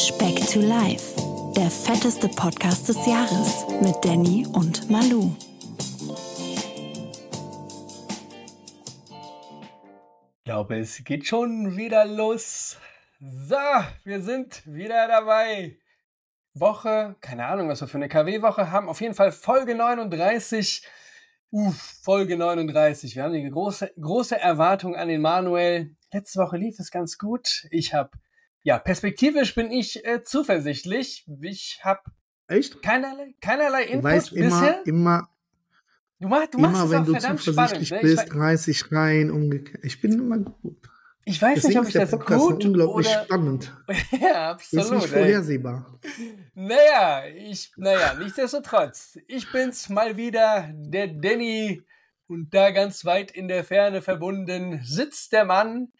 Speck to Life, der fetteste Podcast des Jahres mit Danny und Malu. Ich glaube, es geht schon wieder los. So, wir sind wieder dabei. Woche, keine Ahnung, was wir für eine KW-Woche haben. Auf jeden Fall Folge 39. Uff, Folge 39. Wir haben eine große, große Erwartung an den Manuel. Letzte Woche lief es ganz gut. Ich habe, ja, perspektivisch bin ich äh, zuversichtlich. Ich habe Echt? keinerlei, keinerlei Du Input weißt immer, bisher. immer, Du, mach, du machst immer es wenn du verdammt spannend. zuversichtlich Ne? Ich, bist, we- reiß ich rein, umgekehrt. Ich bin immer gut. ich weiß nicht, Deswegen ob ist ich das Podcast gut unglaublich oder... spannend. ja, Das ist nicht absolut. ey. vorhersehbar. Naja, ich, naja, nichtsdestotrotz. Ich bin's mal wieder, der Danny. Und da ganz weit in der Ferne verbunden sitzt der Mann,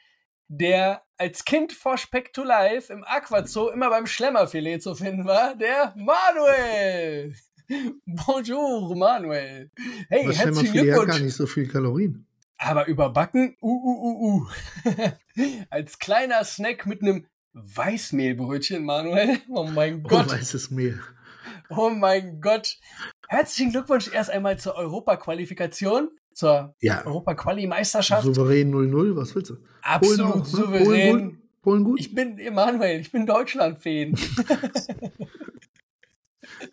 der als Kind vor Speck to Life im Aquazoo immer beim Schlemmerfilet zu finden war, der Manuel. Bonjour, Manuel. Hey, Das herzlichen Schlemmerfilet hat gar Glückwunsch. nicht so viel Kalorien. Aber überbacken, uh, uh, uh, uh. als kleiner Snack mit einem Weißmehlbrötchen, Manuel. Oh mein Oh, Gott. weißes Mehl. Oh mein Gott. Herzlichen Glückwunsch erst einmal zur Europaqualifikation, zur Ja, Europa-Quali-Meisterschaft. souverän 0-0, was willst du? Absolut Polen auch, ne? souverän. Polen gut? Polen gut? Ich bin Emanuel, ich bin Deutschland-Fan.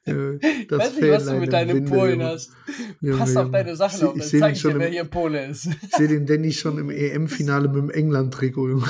Äh, Ich das weiß nicht, was du mit im deinen Winde, Polen hast. Junge, Pass auf Junge. deine Sachen auf, Ich dann sehe zeig den, ich dir, schon wer im- hier Pole ist. ich seh den Danny schon im EM-Finale mit dem England-Trikot.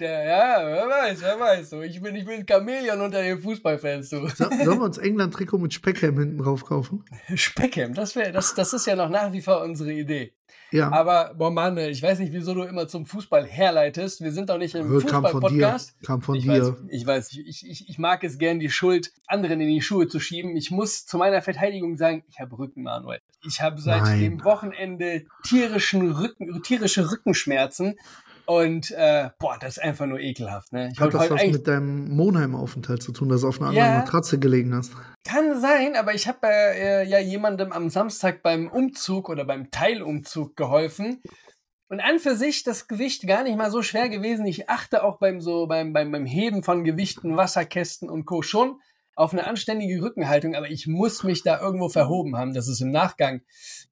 Der, ja, wer weiß, wer weiß. So, ich bin, ich bin Chamäleon unter den Fußballfans. So. So, sollen wir uns England-Trikot mit Speckham hinten drauf kaufen? Speckham, das, wär, das, das ist ja noch nach wie vor unsere Idee. Ja, Aber, boah Mann, ich weiß nicht, wieso du immer zum Fußball herleitest. Wir sind doch nicht im Äh, kam von dir. Fußball-Podcast. Kam von Ich dir. weiß, ich weiß, ich, ich, ich mag es gern, die Schuld anderen in die Schuhe zu schieben. Ich muss zu meiner Verteidigung sagen, ich habe Rücken, Manuel. Ich habe seit Nein. dem Wochenende tierischen Rücken, tierische Rückenschmerzen. Und äh, boah, das ist einfach nur ekelhaft. Ne? Ich Hat das was mit deinem Monheim-Aufenthalt zu tun, dass du auf einer Ja. anderen Matratze gelegen hast? Kann sein, aber ich habe äh, ja jemandem am Samstag beim Umzug oder beim Teilumzug geholfen. Und an für sich das Gewicht gar nicht mal so schwer gewesen. Ich achte auch beim so beim, beim, beim Heben von Gewichten, Wasserkästen und Co. schon auf eine anständige Rückenhaltung, aber ich muss mich da irgendwo verhoben haben. Das ist im Nachgang.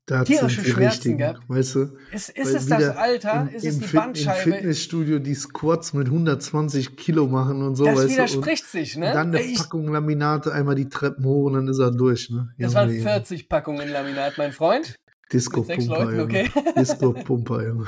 Da Tierische Schmerzen richtigen, gehabt. weißt du? Ist, ist es das Alter? Im, ist im es die Fit- Im Bandscheibe? Fitnessstudio die Squats mit 120 Kilo machen und so, Das weißt du? widerspricht sich, ne? dann eine Ich, Packung Laminate, einmal die Treppen hoch und dann ist er durch, ne? das Junge, waren Junge. 40 Packungen Laminat, mein Freund. Disco mit sechs Pumper, Leuten, Junge. okay. Disco Pumper, Junge.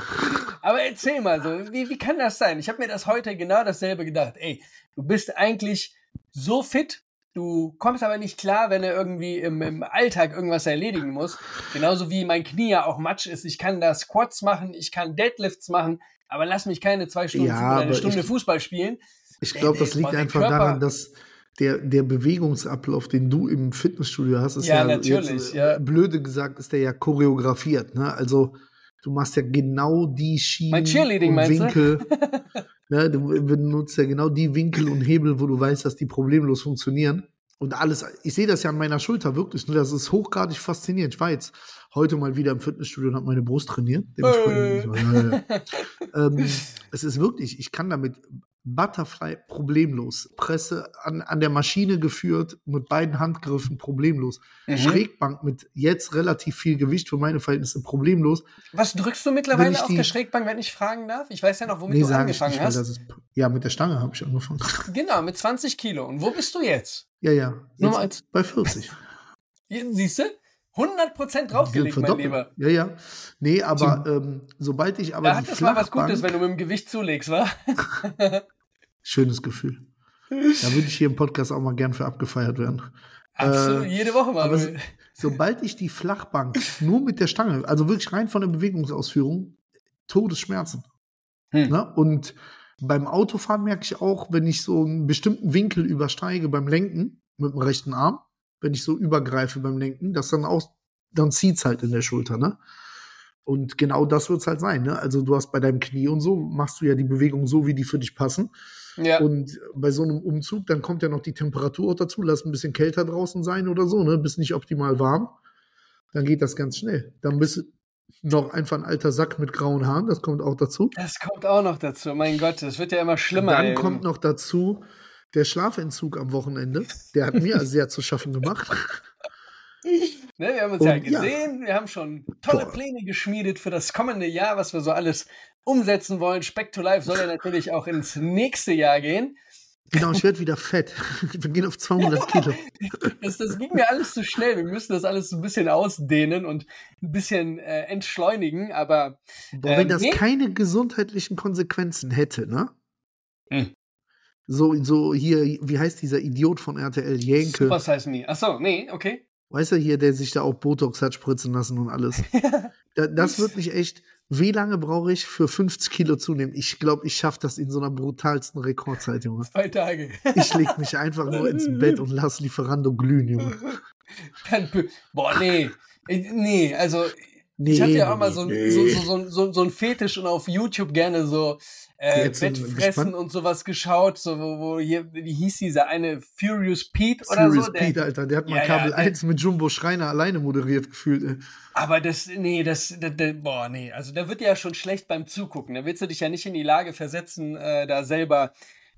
Aber erzähl mal so, wie, wie kann das sein? Ich habe mir das heute genau dasselbe gedacht. Ey, du bist eigentlich so fit, du kommst aber nicht klar, wenn er irgendwie im, im Alltag irgendwas erledigen muss. Genauso wie mein Knie ja auch Matsch ist. Ich kann da Squats machen, ich kann Deadlifts machen, aber lass mich keine zwei Stunden Ja, oder eine Stunde ich- Fußball spielen. Ich glaube, das liegt einfach Körper- daran, dass der, der Bewegungsablauf, den du im Fitnessstudio hast, ist Ja, ja, natürlich, jetzt, äh, ja. blöde gesagt, ist der ja choreografiert. Ne? Also du machst ja genau die Schienen Mein Cheerleading, und? Winkel. ne? Du benutzt ja genau die Winkel und Hebel, wo du weißt, dass die problemlos funktionieren. Und alles, ich sehe das ja an meiner Schulter wirklich. Ne? Das ist hochgradig faszinierend. Ich war jetzt heute mal wieder im Fitnessstudio und habe meine Brust trainiert. Dementsprechend- Ja, ja, ja. ähm, es ist wirklich, ich kann damit Butterfly problemlos. Presse an, an der Maschine geführt, mit beiden Handgriffen problemlos. Mhm. Schrägbank mit jetzt relativ viel Gewicht für meine Verhältnisse problemlos. Was drückst du mittlerweile auf die- der Schrägbank, wenn ich fragen darf? Ich weiß ja noch, womit Nee, du angefangen hast. das ist. Ja, mit der Stange habe ich angefangen. Genau, mit 20 Kilo. Und wo bist du jetzt? Ja, ja. Nur Jetzt als- bei 40. Siehst du? 100% draufgelegt, mein. Lieber. Ja, ja. Nee, aber ähm, sobald ich aber Da die hat es mal was Gutes, wenn du mit dem Gewicht zulegst, wa? schönes Gefühl. Da würde ich hier im Podcast auch mal gern für abgefeiert werden. Absolut, jede Woche mal. Aber so, sobald ich die Flachbank nur mit der Stange, also wirklich rein von der Bewegungsausführung, Todesschmerzen. Hm. Ne? Und beim Autofahren merke ich auch, wenn ich so einen bestimmten Winkel übersteige beim Lenken mit dem rechten Arm, wenn ich so übergreife beim Lenken, dass dann auch, dann zieht's halt in der Schulter, ne? Und genau das wird's halt sein, ne? Also du hast bei deinem Knie und so, machst du ja die Bewegung so, wie die für dich passen. Ja. Und bei so einem Umzug, dann kommt ja noch die Temperatur dazu, lass ein bisschen kälter draußen sein oder so, ne? Bist nicht optimal warm. Dann geht das ganz schnell. Dann bist du, noch einfach ein alter Sack mit grauen Haaren, das kommt auch dazu. Das kommt auch noch dazu. Mein Gott, das wird ja immer schlimmer. Dann ey. kommt noch dazu der Schlafentzug am Wochenende. Der hat mir sehr zu schaffen gemacht. Ne, wir haben uns Und ja ja. gesehen, wir haben schon tolle Boah. Pläne geschmiedet für das kommende Jahr, was wir so alles umsetzen wollen. Speck to Life soll ja natürlich auch ins nächste Jahr gehen. Genau, ich werde wieder fett. Wir gehen auf 200 Kilo. Das, das ging mir alles zu schnell. Wir müssen das alles so ein bisschen ausdehnen und ein bisschen äh, entschleunigen, aber Boah, Ähm, wenn das nee. keine gesundheitlichen Konsequenzen hätte, ne? Hm. So, so hier, wie heißt dieser Idiot von RTL, Jenke? Super Size Me. Achso, nee, okay. Weißt du, hier, der sich da auch Botox hat spritzen lassen und alles. da, das wird mich echt. Wie lange brauche ich für 50 Kilo zunehmen? Ich glaube, ich schaffe das in so einer brutalsten Rekordzeit, Junge. Zwei Tage. Ich leg mich einfach nur ins Bett und lass Lieferando glühen, Junge. Dann, boah, nee. Nee, also Nee, ich hatte ja auch mal so, nee. so, so, so, so, so ein Fetisch und auf YouTube gerne so äh, Bettfressen und sowas geschaut, so wo, wo hier, wie hieß dieser eine Furious Pete oder Furious so? Der, Pete, Alter, der hat mal Ja, ja, Kabel der- 1 mit Jumbo Schreiner alleine moderiert gefühlt. Ey. Aber das, nee, das, das, das, boah, nee, also da wird dir ja schon schlecht beim Zugucken. Da willst du dich ja nicht in die Lage versetzen, äh, da selber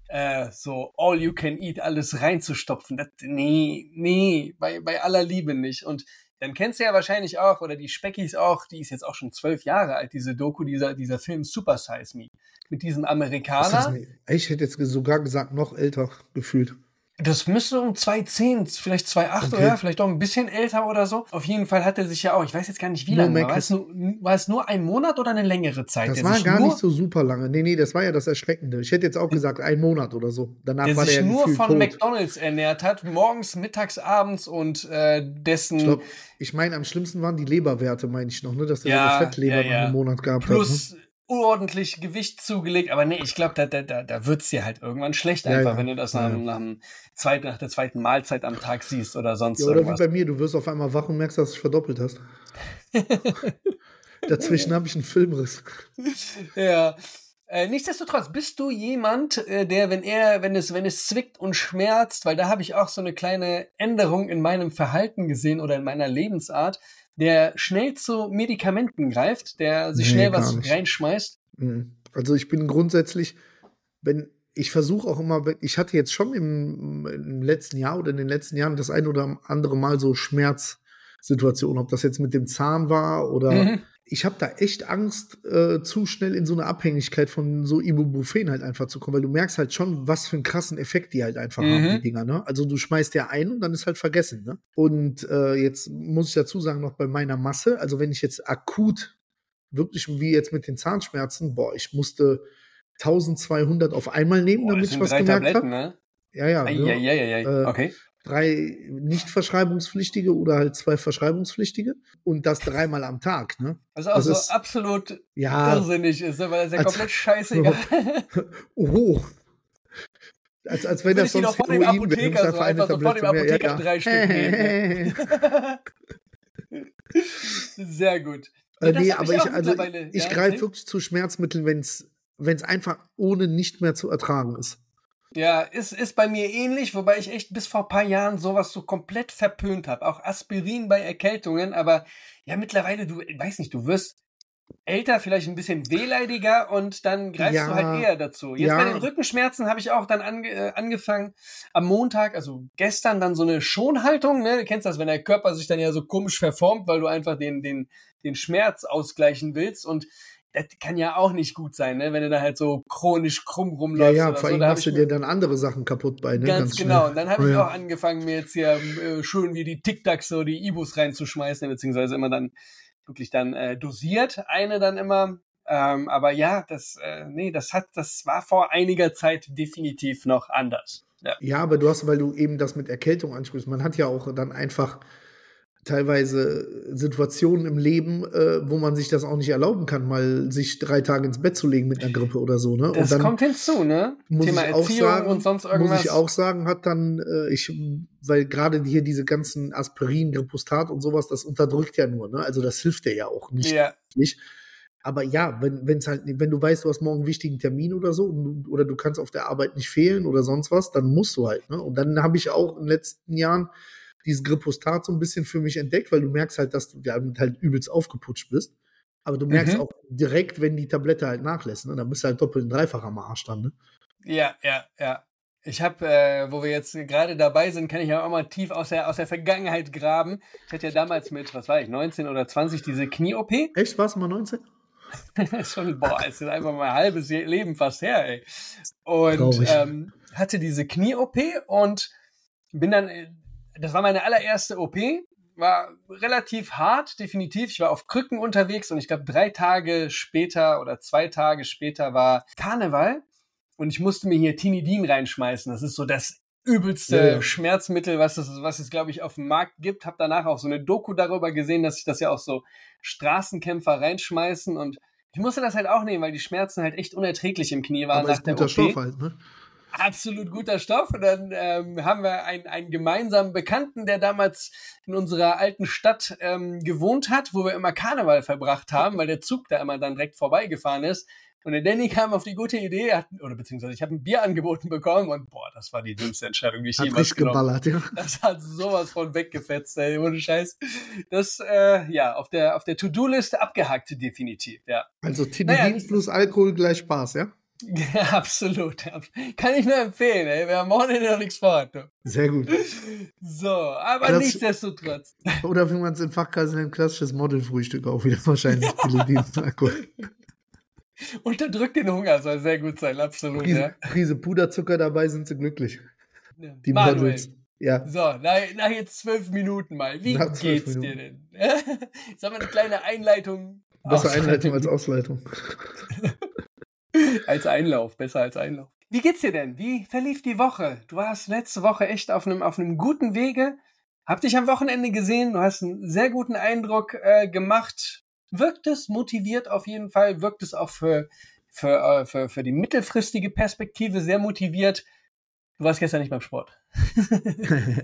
äh, so all you can eat alles reinzustopfen. Das, nee, nee, bei, bei aller Liebe nicht. Und dann kennst du ja wahrscheinlich auch, oder die Speckis auch, die ist jetzt auch schon zwölf Jahre alt, diese Doku, dieser, dieser Film Super Size Me. Mit diesem Amerikaner. Ich hätte jetzt sogar gesagt, noch älter gefühlt. Das müsste um 2,10, vielleicht 2,8 Okay. oder vielleicht auch ein bisschen älter oder so. Auf jeden Fall hat er sich ja auch, ich weiß jetzt gar nicht wie No lange, war es, nur, war es nur ein Monat oder eine längere Zeit? Das der war gar nicht so super lange. Nee, nee, das war ja das Erschreckende. Ich hätte jetzt auch gesagt, ein Monat oder so. Danach der war der sich ja nur von tot. McDonalds ernährt hat, morgens, mittags, abends und äh, dessen Ich, glaub, ich meine, am schlimmsten waren die Leberwerte, meine ich noch, ne? Dass der Ja, so eine Fettleber ja, ja. einem Monat gehabt hat. Ne? Ordentlich Gewicht zugelegt. Aber nee, ich glaube, da, da, da, wird's dir halt irgendwann schlecht Ja, einfach, ja. wenn du das Ja, nach, ja. nach, dem zweiten, nach der zweiten Mahlzeit am Tag siehst oder sonst Ja, oder wie irgendwas. bei mir, du wirst auf einmal wach und merkst, dass du dich verdoppelt hast. Dazwischen habe ich einen Filmriss. Ja. Äh, nichtsdestotrotz, bist du jemand, äh, der, wenn er, wenn es, wenn es zwickt und schmerzt, weil da habe ich auch so eine kleine Änderung in meinem Verhalten gesehen oder in meiner Lebensart, der schnell zu Medikamenten greift, der sich Nee, schnell was nicht. reinschmeißt. Mhm. Also ich bin grundsätzlich, wenn ich versuche auch immer, ich hatte jetzt schon im, im letzten Jahr oder in den letzten Jahren das ein oder andere Mal so Schmerzsituationen, ob das jetzt mit dem Zahn war oder Mhm. Ich habe da echt Angst, äh, zu schnell in so eine Abhängigkeit von so Ibuprofen halt einfach zu kommen, weil du merkst halt schon, was für einen krassen Effekt die halt einfach haben, Mhm. die Dinger, ne? Also du schmeißt ja ein und dann ist halt vergessen, ne? Und äh, jetzt muss ich dazu sagen, noch bei meiner Masse, also wenn ich jetzt akut wirklich wie jetzt mit den Zahnschmerzen, boah, ich musste 1200 auf einmal nehmen, Boah, damit ich was gemerkt habe. ne? Ja, ja. ne? Eieieiei. Äh, okay. Drei nicht verschreibungspflichtige oder halt zwei verschreibungspflichtige und das dreimal am Tag, ne? Was auch das so ist- absolut Ja, irrsinnig ist, ne? weil das ist ja als- komplett scheißegal. oh. Als, als wenn das sonst vor dem Apotheker so einfach so vor dem. Apotheker drei Stück nehmen, Sehr gut. Äh, nee, aber ich, also ich ja, greife nee. wirklich zu Schmerzmitteln, wenn es einfach ohne nicht mehr zu ertragen ist. Ja, ist, ist bei mir ähnlich, wobei ich echt bis vor ein paar Jahren sowas so komplett verpönt habe. Auch Aspirin bei Erkältungen, aber ja, mittlerweile, du, ich weiß nicht, du wirst älter, vielleicht ein bisschen wehleidiger und dann greifst Ja, du halt eher dazu. Jetzt ja. bei den Rückenschmerzen habe ich auch dann ange, äh, angefangen, am Montag, also gestern, dann so eine Schonhaltung, ne? Du kennst das, wenn der Körper sich dann ja so komisch verformt, weil du einfach den, den, den Schmerz ausgleichen willst und das kann ja auch nicht gut sein, ne? wenn du da halt so chronisch krumm Ja, rumläufst. ja, oder vor so. allem hab machst du dir dann andere Sachen kaputt bei, ne? Ganz, schnell. genau. Und dann habe Oh, ich ja. auch angefangen, mir jetzt hier äh, schön wie die Tic-Tacs so die Ibus reinzuschmeißen, beziehungsweise immer dann wirklich dann äh, dosiert, eine dann immer. Ähm, aber ja, das, äh, nee, das hat, das war vor einiger Zeit definitiv noch anders. Ja. Ja, aber du hast, weil du eben das mit Erkältung ansprichst, man hat ja auch dann einfach teilweise Situationen im Leben, äh, wo man sich das auch nicht erlauben kann, mal sich drei Tage ins Bett zu legen mit einer Grippe oder so, ne? Das und dann kommt hinzu, ne? muss Thema ich auch Erziehung sagen, und sonst irgendwas. muss ich auch sagen, hat dann äh, ich, weil gerade hier diese ganzen Aspirin, Gripostat und sowas, das unterdrückt ja nur, ne? Also das hilft dir ja auch nicht Ja, nicht. Aber ja, wenn wenn's halt, wenn du weißt, du hast morgen einen wichtigen Termin oder so, und oder du kannst auf der Arbeit nicht fehlen oder sonst was, dann musst du halt. Ne? Und dann habe ich auch in den letzten Jahren dieses Gripostat so ein bisschen für mich entdeckt, weil du merkst halt, dass du damit halt übelst aufgeputscht bist. Aber du merkst Mhm. auch direkt, wenn die Tablette halt nachlässt, ne? dann bist du halt doppelt und dreifach am Arsch dann. Ne? Ja, ja, ja. Ich habe, äh, wo wir jetzt gerade dabei sind, kann ich ja auch mal tief aus der, aus der Vergangenheit graben. Ich hatte ja damals mit, was war ich, 19 oder 20 diese Knie-OP. Echt? Warst du mal 19? Schon, boah, es ist einfach mein halbes Je- Leben fast her, ey. Und ähm, hatte diese Knie-OP und bin dann, äh, das war meine allererste OP, war relativ hart, definitiv. Ich war auf Krücken unterwegs und ich glaube, drei Tage später oder zwei Tage später war Karneval und ich musste mir hier Tinidin reinschmeißen. Das ist so das übelste Ja, ja. Schmerzmittel, was es, was es glaube ich, auf dem Markt gibt. Hab danach auch so eine Doku darüber gesehen, dass sich das ja auch so Straßenkämpfer reinschmeißen und ich musste das halt auch nehmen, weil die Schmerzen halt echt unerträglich im Knie waren Aber nach ist der guter OP Stoff halt, ne? Absolut guter Stoff. Und dann ähm, haben wir einen, einen gemeinsamen Bekannten, der damals in unserer alten Stadt ähm, gewohnt hat, wo wir immer Karneval verbracht haben, weil der Zug da immer dann direkt vorbeigefahren ist. Und der Danny kam auf die gute Idee, hat, oder beziehungsweise ich habe ein Bier angeboten bekommen und boah, das war die dümmste Entscheidung, die ich Hat jemals richtig genommen geballert, ja. das hat sowas von weggefetzt, ey, ohne Scheiß. Das, äh, ja, auf der, auf der To-Do-Liste abgehakt, definitiv, ja. Also Tinidin Naja, plus Alkohol gleich Spaß, ja? Ja, absolut. Kann ich nur empfehlen, ey. Wir haben morgen noch nichts vor. du. Sehr gut. So, aber Das- nichtsdestotrotz. Oder wie man es in Fachkreisen nennt, klassisches Modelfrühstück auch wieder wahrscheinlich. Alkohol. Unterdrückt den Hunger, soll sehr gut sein, absolut, Prise, ja. Prise Puderzucker dabei sind sie glücklich. Die Manuel. Models. Ja. So, nach, nach jetzt zwölf Minuten mal. Wie Nach geht's dir denn? Jetzt haben wir eine kleine Einleitung. Besser. Einleitung als Ausleitung. Als Einlauf, besser als Einlauf. Wie geht's dir denn? Wie verlief die Woche? Du warst letzte Woche echt auf einem, auf einem guten Wege. Hab dich am Wochenende gesehen. Du hast einen sehr guten Eindruck äh, gemacht. Wirkt es motiviert auf jeden Fall. Wirkt es auch für, für, äh, für, für die mittelfristige Perspektive sehr motiviert. Du warst gestern nicht beim Sport.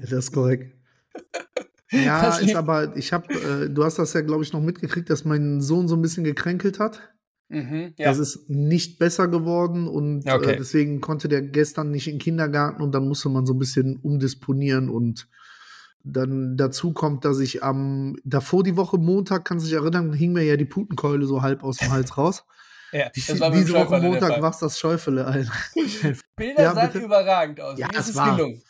das ist korrekt. Ja, ist aber, ich habe, äh, du hast das ja, glaube ich, noch mitgekriegt, dass mein Sohn so ein bisschen gekränkelt hat. Mhm, ja. Das ist nicht besser geworden und Okay. äh, deswegen konnte der gestern nicht in den Kindergarten und dann musste man so ein bisschen umdisponieren und dann dazu kommt, dass ich am davor die Woche Montag, kannst du dich erinnern, hing mir ja die Putenkeule so halb aus dem Hals raus. ja, Die, das war beim diese Woche Montag war es das Schäufele, Alter. Bilder Ja, sahen bitte. überragend aus. Ja, Wie ist es es war- gelungen?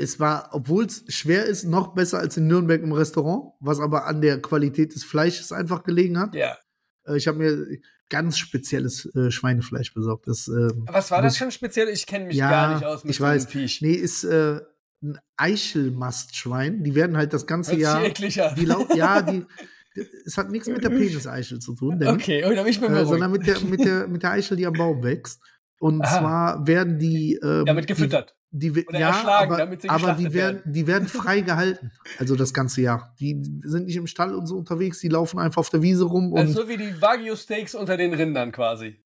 Es war, obwohl es schwer ist, noch besser als in Nürnberg im Restaurant, was aber an der Qualität des Fleisches einfach gelegen hat. Ja. Äh, Ich habe mir ganz spezielles äh, Schweinefleisch besorgt. Das, ähm, Was war das schon speziell? Ich kenne mich Ja, gar nicht aus mit ich weiß. Viech. Nee, ist äh, ein Eichelmastschwein. Die werden halt das ganze Hört Jahr. Die lau ja, die, es hat nichts mit der Peniseichel zu tun, denn, Okay, oh, da bin ich mir äh, sondern mit der, mit, der, mit der Eichel, die am Baum wächst. Und Aha. zwar werden die. Ähm, Damit gefüttert. Die, die, Oder ja, aber, aber die geschlachtet werden, die werden frei gehalten. Also das ganze Jahr. Die sind nicht im Stall und so unterwegs, die laufen einfach auf der Wiese rum und Also so wie die Wagyu-Steaks unter den Rindern quasi.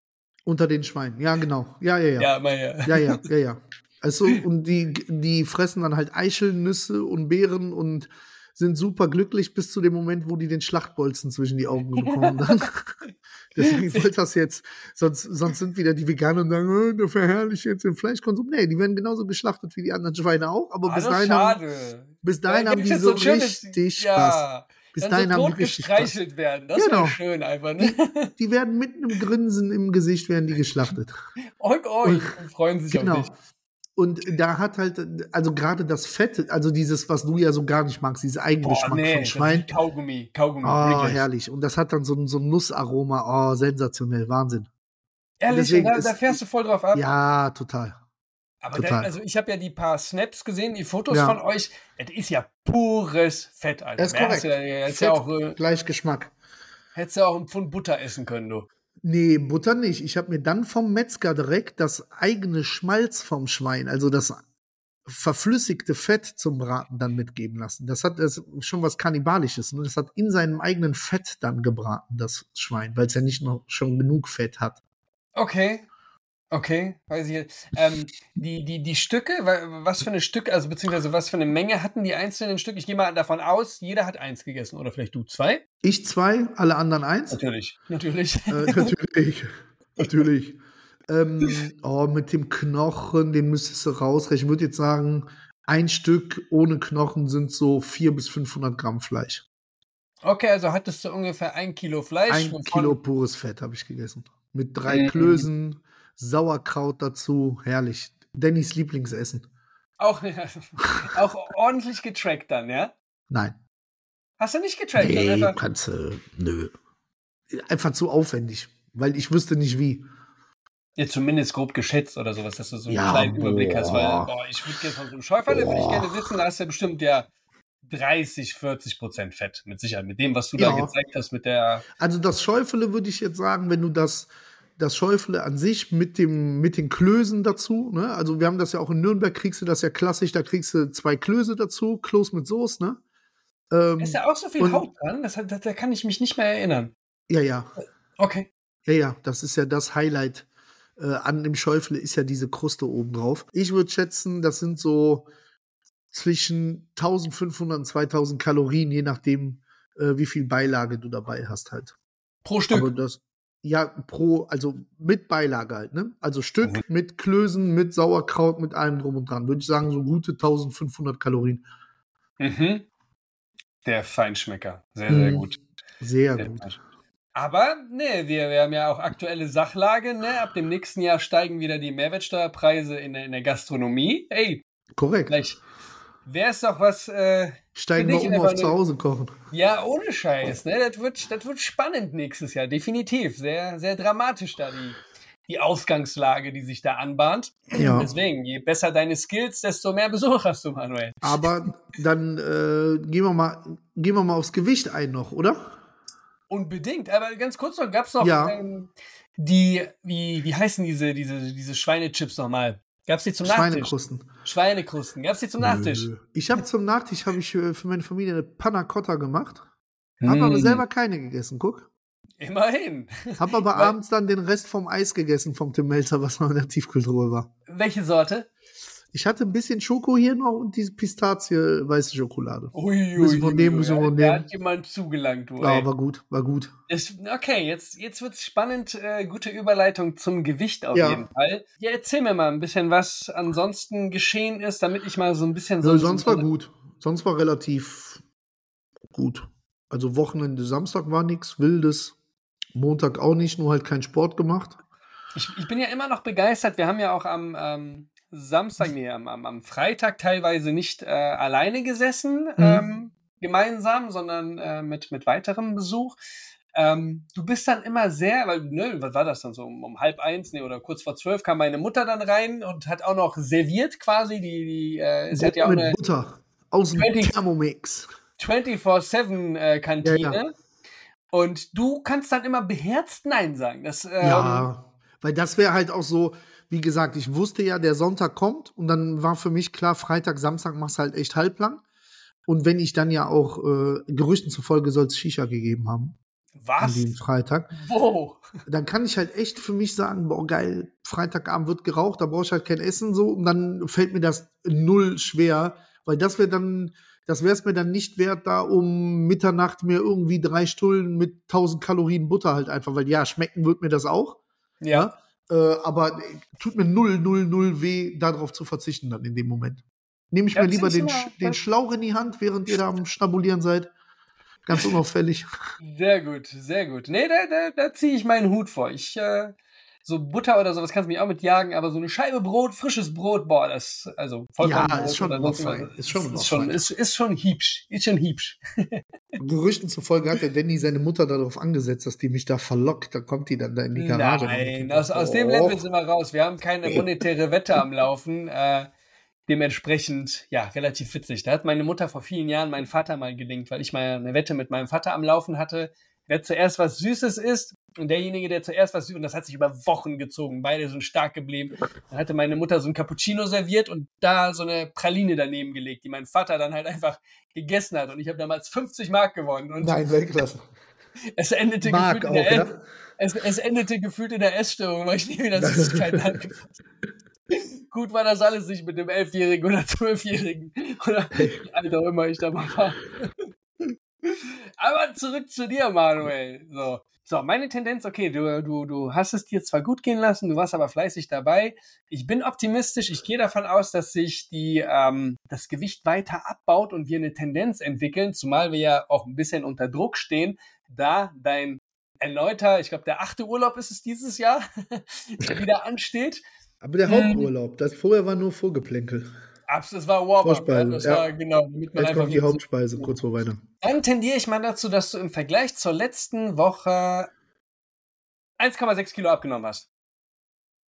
unter den Schweinen. Ja, genau. Ja, ja, ja. Ja, mal ja. Ja, ja, ja, ja. Also, und die, die fressen dann halt Eichelnüsse und Beeren und sind super glücklich bis zu dem Moment, wo die den Schlachtbolzen zwischen die Augen bekommen. Deswegen wollte das jetzt, sonst, sonst sind wieder die Veganer und sagen, oh, du verherrlichst jetzt den Fleischkonsum. Nee, die werden genauso geschlachtet wie die anderen Schweine auch, aber Ah, bis dahin, haben, bis dahin Da haben die so schönes- richtig Spaß. Ja, Bis dahin so haben die richtig Spaß. gestreichelt werden. Das Genau. wäre schön einfach. Ne? Die werden mit einem Grinsen im Gesicht werden die geschlachtet. Oink, oink. Und freuen sich Genau. auf dich. Und da hat halt, also gerade das Fett, also dieses, was du ja so gar nicht magst, dieses Eigengeschmack nee, von Schwein. Kaugummi, Kaugummi. Oh, herrlich. Und das hat dann so ein, so ein Nussaroma. Oh, sensationell. Wahnsinn. Ehrlich, Deswegen da, ist- da fährst du voll drauf ab. Ja, total. Aber total. da, also ich habe ja die paar Snaps gesehen, die Fotos Ja. von euch. Das ist ja pures Fett, Alter. Das ist korrekt. du ja, ja Fett, auch, äh, gleich Geschmack. hättest ja auch einen Pfund Butter essen können, du. Nee, Butter nicht. Ich habe mir dann vom Metzger direkt das eigene Schmalz vom Schwein, also das verflüssigte Fett zum Braten dann mitgeben lassen. Das hat das schon was Kannibalisches. Ne? Das hat in seinem eigenen Fett dann gebraten, das Schwein, weil es ja nicht noch schon genug Fett hat. Okay. Okay, weiß ich jetzt. Ähm, die, die, die Stücke, wa- was für eine Stücke, also beziehungsweise was für eine Menge hatten die einzelnen Stücke? Ich gehe mal davon aus, jeder hat eins gegessen oder vielleicht du zwei? Ich zwei, alle anderen eins. Natürlich. Natürlich. Äh, natürlich. natürlich. Ähm, oh, mit dem Knochen, den müsstest du rausrechnen. Ich würde jetzt sagen, ein Stück ohne Knochen sind so 400 bis 500 Gramm Fleisch. Okay, also hattest du ungefähr ein Kilo Fleisch. Ein Kilo pures Fett habe ich gegessen. Mit drei Mhm. Klößen, Sauerkraut dazu. Herrlich. Dannys Lieblingsessen. Auch, auch ordentlich getrackt dann, ja? Nein. Hast du nicht getrackt? Nee, dann kannst du. Nö. Einfach zu aufwendig. Weil ich wüsste nicht wie. ja, zumindest grob geschätzt oder sowas, dass du so einen Ja, kleinen Überblick hast. Weil, boah. boah, ich würde gerne von so einem Schäuferle würde ich Boah. gerne wissen, da hast du ja bestimmt ja 30, 40 Prozent Fett, mit Sicherheit. Mit dem, was du da Ja. gezeigt hast, mit der. Also das Schäufele würde ich jetzt sagen, wenn du das, das Schäufele an sich mit, dem, mit den Klößen dazu, ne? Also wir haben das ja auch in Nürnberg, kriegst du das ja klassisch, da kriegst du zwei Klöße dazu, Kloß mit Soße, ne? Ähm, Ist da auch so viel und- Haut dran? Das, hat- da, da kann ich mich nicht mehr erinnern. ja, ja. Okay. Ja, ja, das ist ja das Highlight äh, an dem Schäufele, ist ja diese Kruste oben drauf. Ich würde schätzen, das sind so zwischen 1500 und 2000 Kalorien, je nachdem, äh, wie viel Beilage du dabei hast halt. Pro Stück. Aber das, ja, pro, also mit Beilage halt, ne? Also Stück Mhm. mit Klößen, mit Sauerkraut, mit allem drum und dran. Würde ich sagen, so gute 1500 Kalorien. Mhm. Der Feinschmecker. Sehr, sehr Mhm. gut. Sehr Sehr gut. Feinschmecker. Aber, ne, wir, wir haben ja auch aktuelle Sachlage, ne? Ab dem nächsten Jahr steigen wieder die Mehrwertsteuerpreise in der, in der Gastronomie. Ey, Korrekt. gleich. Wäre es doch was, äh, Steigen wir um auf zu eine- Hause kochen. ja, ohne Scheiß, ne? Das wird, das wird spannend nächstes Jahr, definitiv. Sehr, sehr dramatisch da die, die Ausgangslage, die sich da anbahnt. Ja. Deswegen, je besser deine Skills, desto mehr Besuch hast du, Manuel. Aber dann äh, gehen, wir mal, gehen wir mal aufs Gewicht ein noch, oder? Unbedingt, aber ganz kurz noch, gab es noch Ja. ähm, die, wie, wie heißen diese, diese, diese Schweinechips nochmal? Gab es die zum Nachtisch? Schweinekrusten. Schweinekrusten. Gab es die zum Nachtisch? Ich habe zum Nachtisch habe ich äh, für meine Familie eine Panna Cotta gemacht. Habe aber selber keine gegessen, guck. Immerhin. Habe aber abends dann den Rest vom Eis gegessen vom Tim Melzer, was noch in der Tiefkühltruhe war. Welche Sorte? Ich hatte ein bisschen Schoko hier noch und diese Pistazie weiße Schokolade. Ui, Müssen wir nehmen, müssen wir Da nehmen. hat jemand zugelangt, du. Ja, ey. war gut, war gut. Ist, okay, jetzt, jetzt wird es spannend. Äh, gute Überleitung zum Gewicht auf Ja. jeden Fall. Ja, erzähl mir mal ein bisschen, was ansonsten geschehen ist, damit ich mal so ein bisschen so. Nö, sonst so, war gut. Sonst war relativ gut. Also Wochenende, Samstag war nichts Wildes. Montag auch nicht, nur halt keinen Sport gemacht. Ich, ich bin ja immer noch begeistert. Wir haben ja auch am ähm, Samstag, nee, am, am, Freitag teilweise nicht äh, alleine gesessen, Mhm. ähm, gemeinsam, sondern äh, mit, mit weiterem Besuch. Ähm, du bist dann immer sehr, weil, ne, was war das dann so? Um, um halb eins, nee, oder kurz vor zwölf kam meine Mutter dann rein und hat auch noch serviert quasi. Die, die, äh, sie hat ja auch eine Butter aus dem 20 Thermomix. 24-7-Kantine. Ja, Und du kannst dann immer beherzt Nein sagen. Das, ähm, Ja, weil das wäre halt auch so, wie gesagt, ich wusste ja, der Sonntag kommt und dann war für mich klar, Freitag, Samstag machst halt echt halblang. Und wenn ich dann ja auch, äh, Gerüchten zufolge soll es Shisha gegeben haben an Was? dem Freitag, Wo? dann kann ich halt echt für mich sagen, boah, geil, Freitagabend wird geraucht, da brauche ich halt kein Essen so und dann fällt mir das null schwer, weil das wäre dann, das wäre es mir dann nicht wert, da um Mitternacht mir irgendwie drei Stullen mit 1000 Kalorien Butter halt einfach, weil ja, schmecken wird mir das auch, Ja. äh, aber äh, tut mir null, null, null weh, darauf zu verzichten dann in dem Moment. Nehme ich Ja, mir lieber den, Sch- den Schlauch in die Hand, während ihr da am Schnabulieren seid. Ganz unauffällig. Sehr gut, sehr gut. Nee, da, da, da ziehe ich meinen Hut vor. Ich, äh, so Butter oder sowas kannst du mich auch mit jagen, aber so eine Scheibe Brot, frisches Brot, boah, das, also Ja, ist schon Ist schon ist schon, ist, ist schon hiebsch, ist schon hiebsch. Gerüchten zufolge hat der Danny seine Mutter darauf angesetzt, dass die mich da verlockt. Da kommt die dann da in die Garage. Nein, aus, aus dem Och. Level sind wir raus. Wir haben keine monetäre Wette am Laufen. Äh, dementsprechend, ja, relativ witzig. Da hat meine Mutter vor vielen Jahren meinen Vater mal gelingt, weil ich mal eine Wette mit meinem Vater am Laufen hatte. Wer zuerst was Süßes isst und derjenige, der zuerst was Süßes, und das hat sich über Wochen gezogen, beide sind stark geblieben. Dann hatte meine Mutter so ein Cappuccino serviert und da so eine Praline daneben gelegt, die mein Vater dann halt einfach gegessen hat. Und ich habe damals 50 Mark gewonnen. Und Nein, Weltklasse. es endete Mark gefühlt auch, in der ja? es, es endete gefühlt in der Essstörung, weil ich nie wieder Süßigkeiten angefasst Gut war das alles nicht mit dem Elfjährigen oder Zwölfjährigen oder wie alt auch immer ich da mal war. Aber zurück zu dir, Manuel. So. So, meine Tendenz, okay, du, du, du hast es dir zwar gut gehen lassen, du warst aber fleißig dabei. Ich bin optimistisch. Ich gehe davon aus, dass sich die, ähm, das Gewicht weiter abbaut und wir eine Tendenz entwickeln, zumal wir ja auch ein bisschen unter Druck stehen, da dein erneuter, ich glaube, der achte Urlaub ist es dieses Jahr, wieder ansteht. Aber der Haupturlaub, das vorher war nur Vorgeplänkel. Absolut, das war Warm-up. Vorspeise, das ja. war genau. Damit man Jetzt kommt die Hauptspeise kurz vor Weihnachten. Dann tendiere ich mal dazu, dass du im Vergleich zur letzten Woche 1,6 Kilo abgenommen hast.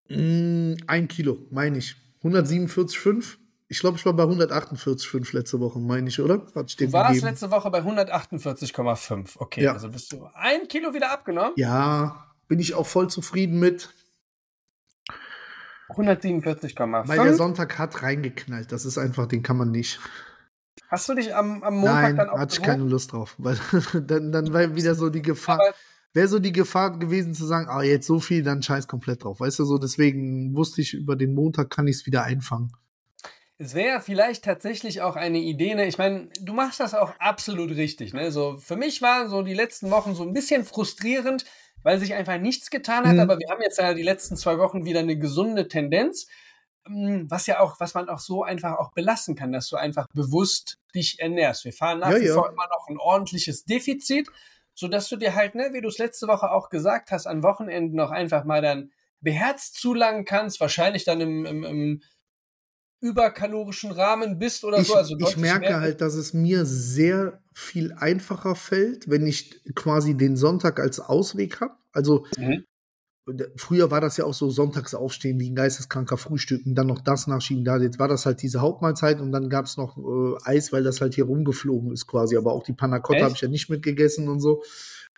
Mm, ein Kilo, meine ich. 147,5. Ich glaube, ich war bei 148,5 letzte Woche, meine ich, oder? Hat ich Du warst gegeben. letzte Woche bei 148,5. Okay, Ja. also bist du ein Kilo wieder abgenommen. Ja, bin ich auch voll zufrieden mit. 147,5. Weil der Sonntag hat reingeknallt. Das ist einfach, den kann man nicht. Hast du dich am, am Montag Nein, dann auch hatte ich keine Lust drauf. Weil dann, dann war wieder so die Gefahr. Wäre so die Gefahr gewesen zu sagen, ah, jetzt so viel, dann scheiß komplett drauf. Weißt du, so deswegen wusste ich, über den Montag kann ich es wieder einfangen. Es wäre vielleicht tatsächlich auch eine Idee, ne? Ich meine, du machst das auch absolut richtig, ne? So, für mich waren so die letzten Wochen so ein bisschen frustrierend, weil sich einfach nichts getan hat, Mhm. aber wir haben jetzt ja die letzten zwei Wochen wieder eine gesunde Tendenz, mm, was ja auch, was man auch so einfach auch belassen kann, dass du einfach bewusst dich ernährst. Wir fahren nach Ja, wie ja. vor immer noch ein ordentliches Defizit, sodass du dir halt, ne, wie du es letzte Woche auch gesagt hast, an Wochenenden noch einfach mal dann beherzt zulangen kannst, wahrscheinlich dann im, im, im überkalorischen Rahmen bist oder Ich, so. Also ich merke halt, dass es mir sehr viel einfacher fällt, wenn ich quasi den Sonntag als Ausweg habe. Also Mhm. früher war das ja auch so sonntags aufstehen wie ein geisteskranker Frühstücken, dann noch das nachschieben. Da jetzt war das halt diese Hauptmahlzeit und dann gab es noch äh, Eis, weil das halt hier rumgeflogen ist quasi. Aber auch die Panna Cotta habe ich ja nicht mitgegessen und so.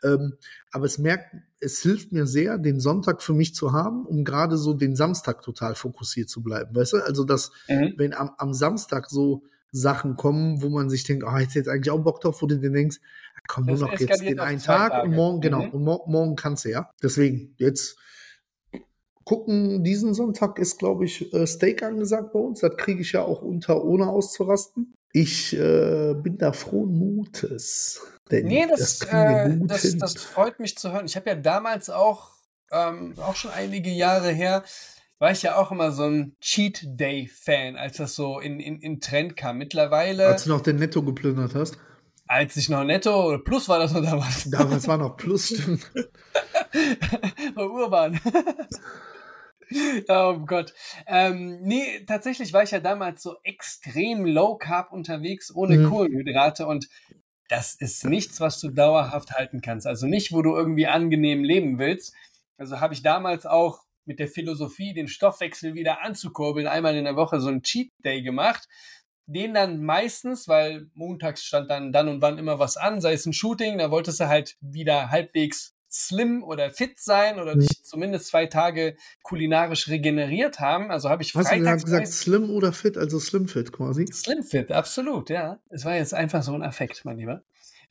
Ähm, aber es merkt, es hilft mir sehr, den Sonntag für mich zu haben, um gerade so den Samstag total fokussiert zu bleiben. Weißt du? Also das, Mhm. wenn am, am Samstag so Sachen kommen, wo man sich denkt, ah, jetzt jetzt eigentlich auch Bock drauf, wo du dir denkst, ah, komm, nur noch jetzt den einen Tag Tage. und morgen, genau, Mhm. und mor morgen kannst du ja. Deswegen, jetzt gucken, diesen Sonntag ist, glaube ich, äh, Steak angesagt bei uns. Das kriege ich ja auch unter, ohne auszurasten. Ich äh, bin da frohen Mutes. Denn Nee, das, wir äh, das, das freut mich zu hören. Ich habe ja damals auch, ähm, auch schon einige Jahre her, war ich ja auch immer so ein Cheat Day Fan, als das so in, in, in Trend kam. Mittlerweile, Als du noch den Netto geplündert hast. als ich noch netto oder plus war das noch damals. Damals war noch Plus, stimmt. Urban. oh Gott. Ähm, nee, tatsächlich war ich ja damals so extrem low carb unterwegs, ohne Mhm. Kohlenhydrate und das ist nichts, was du dauerhaft halten kannst. Also nicht, wo du irgendwie angenehm leben willst. Also habe ich damals auch mit der Philosophie, den Stoffwechsel wieder anzukurbeln, einmal in der Woche so einen Cheat Day gemacht. Den dann meistens, weil montags stand dann dann und wann immer was an, sei es ein Shooting, da wolltest du halt wieder halbwegs slim oder fit sein oder Mhm. dich zumindest zwei Tage kulinarisch regeneriert haben. Also habe ich Hast du gerade freitags gesagt, Slim oder Fit, also Slim Fit quasi? Slim Fit, absolut, ja. Es war jetzt einfach so ein Affekt, mein Lieber.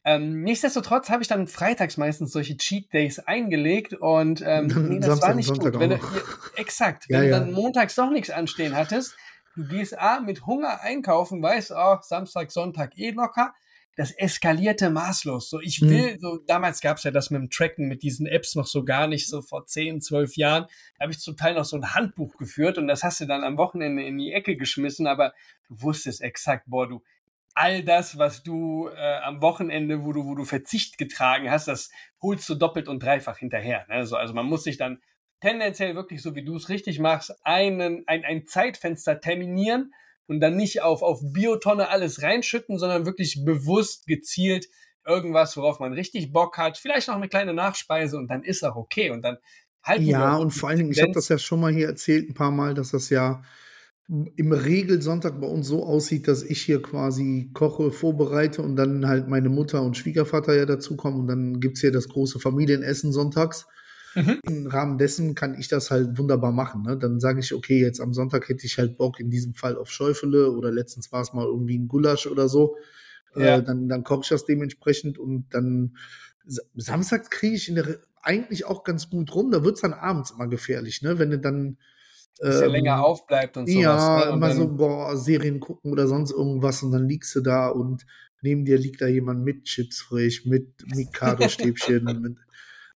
Ähm, nichtsdestotrotz habe ich dann freitags meistens solche Cheat Days eingelegt und ähm, nee, das Samstag war nicht Sonntag gut. Wenn du, auch ja, exakt, Ja, wenn ja. du dann montags doch nichts anstehen hattest, du gehst A mit Hunger einkaufen, weißt, oh, Samstag, Sonntag eh locker. Das eskalierte maßlos. So, ich Mhm. will, so, damals gab es ja das mit dem Tracken mit diesen Apps noch so gar nicht, so vor 10, 12 Jahren. Da habe ich zum Teil noch so ein Handbuch geführt und das hast du dann am Wochenende in die Ecke geschmissen, aber du wusstest exakt, boah, du, all das, was du äh, am Wochenende, wo du, wo du Verzicht getragen hast, das holst du doppelt und dreifach hinterher. Ne? So, also man muss sich dann tendenziell wirklich, so wie du es richtig machst, einen, ein, ein Zeitfenster terminieren und dann nicht auf, auf Biotonne alles reinschütten, sondern wirklich bewusst, gezielt irgendwas, worauf man richtig Bock hat, vielleicht noch eine kleine Nachspeise und dann ist auch okay. Und dann wir Ja, und vor allen Dingen, ich habe das ja schon mal hier erzählt, ein paar Mal, dass das ja im Regel Sonntag bei uns so aussieht, dass ich hier quasi koche, vorbereite und dann halt meine Mutter und Schwiegervater ja dazukommen und dann gibt's hier das große Familienessen sonntags. Mhm. Im Rahmen dessen kann ich das halt wunderbar machen. Ne? Dann sage ich, okay, jetzt am Sonntag hätte ich halt Bock, in diesem Fall auf Schäufele oder letztens war es mal irgendwie ein Gulasch oder so. Ja. Äh, dann, dann koche ich das dementsprechend und dann Sa- Samstag kriege ich in der eigentlich auch ganz gut rum. Da wird's dann abends immer gefährlich, ne? Wenn du dann Dass ähm, länger aufbleibt und sowas. ja, ne? Und immer so, boah, Serien gucken oder sonst irgendwas und dann liegst du da und neben dir liegt da jemand mit Chips frisch, mit Mikado-Stäbchen, mit,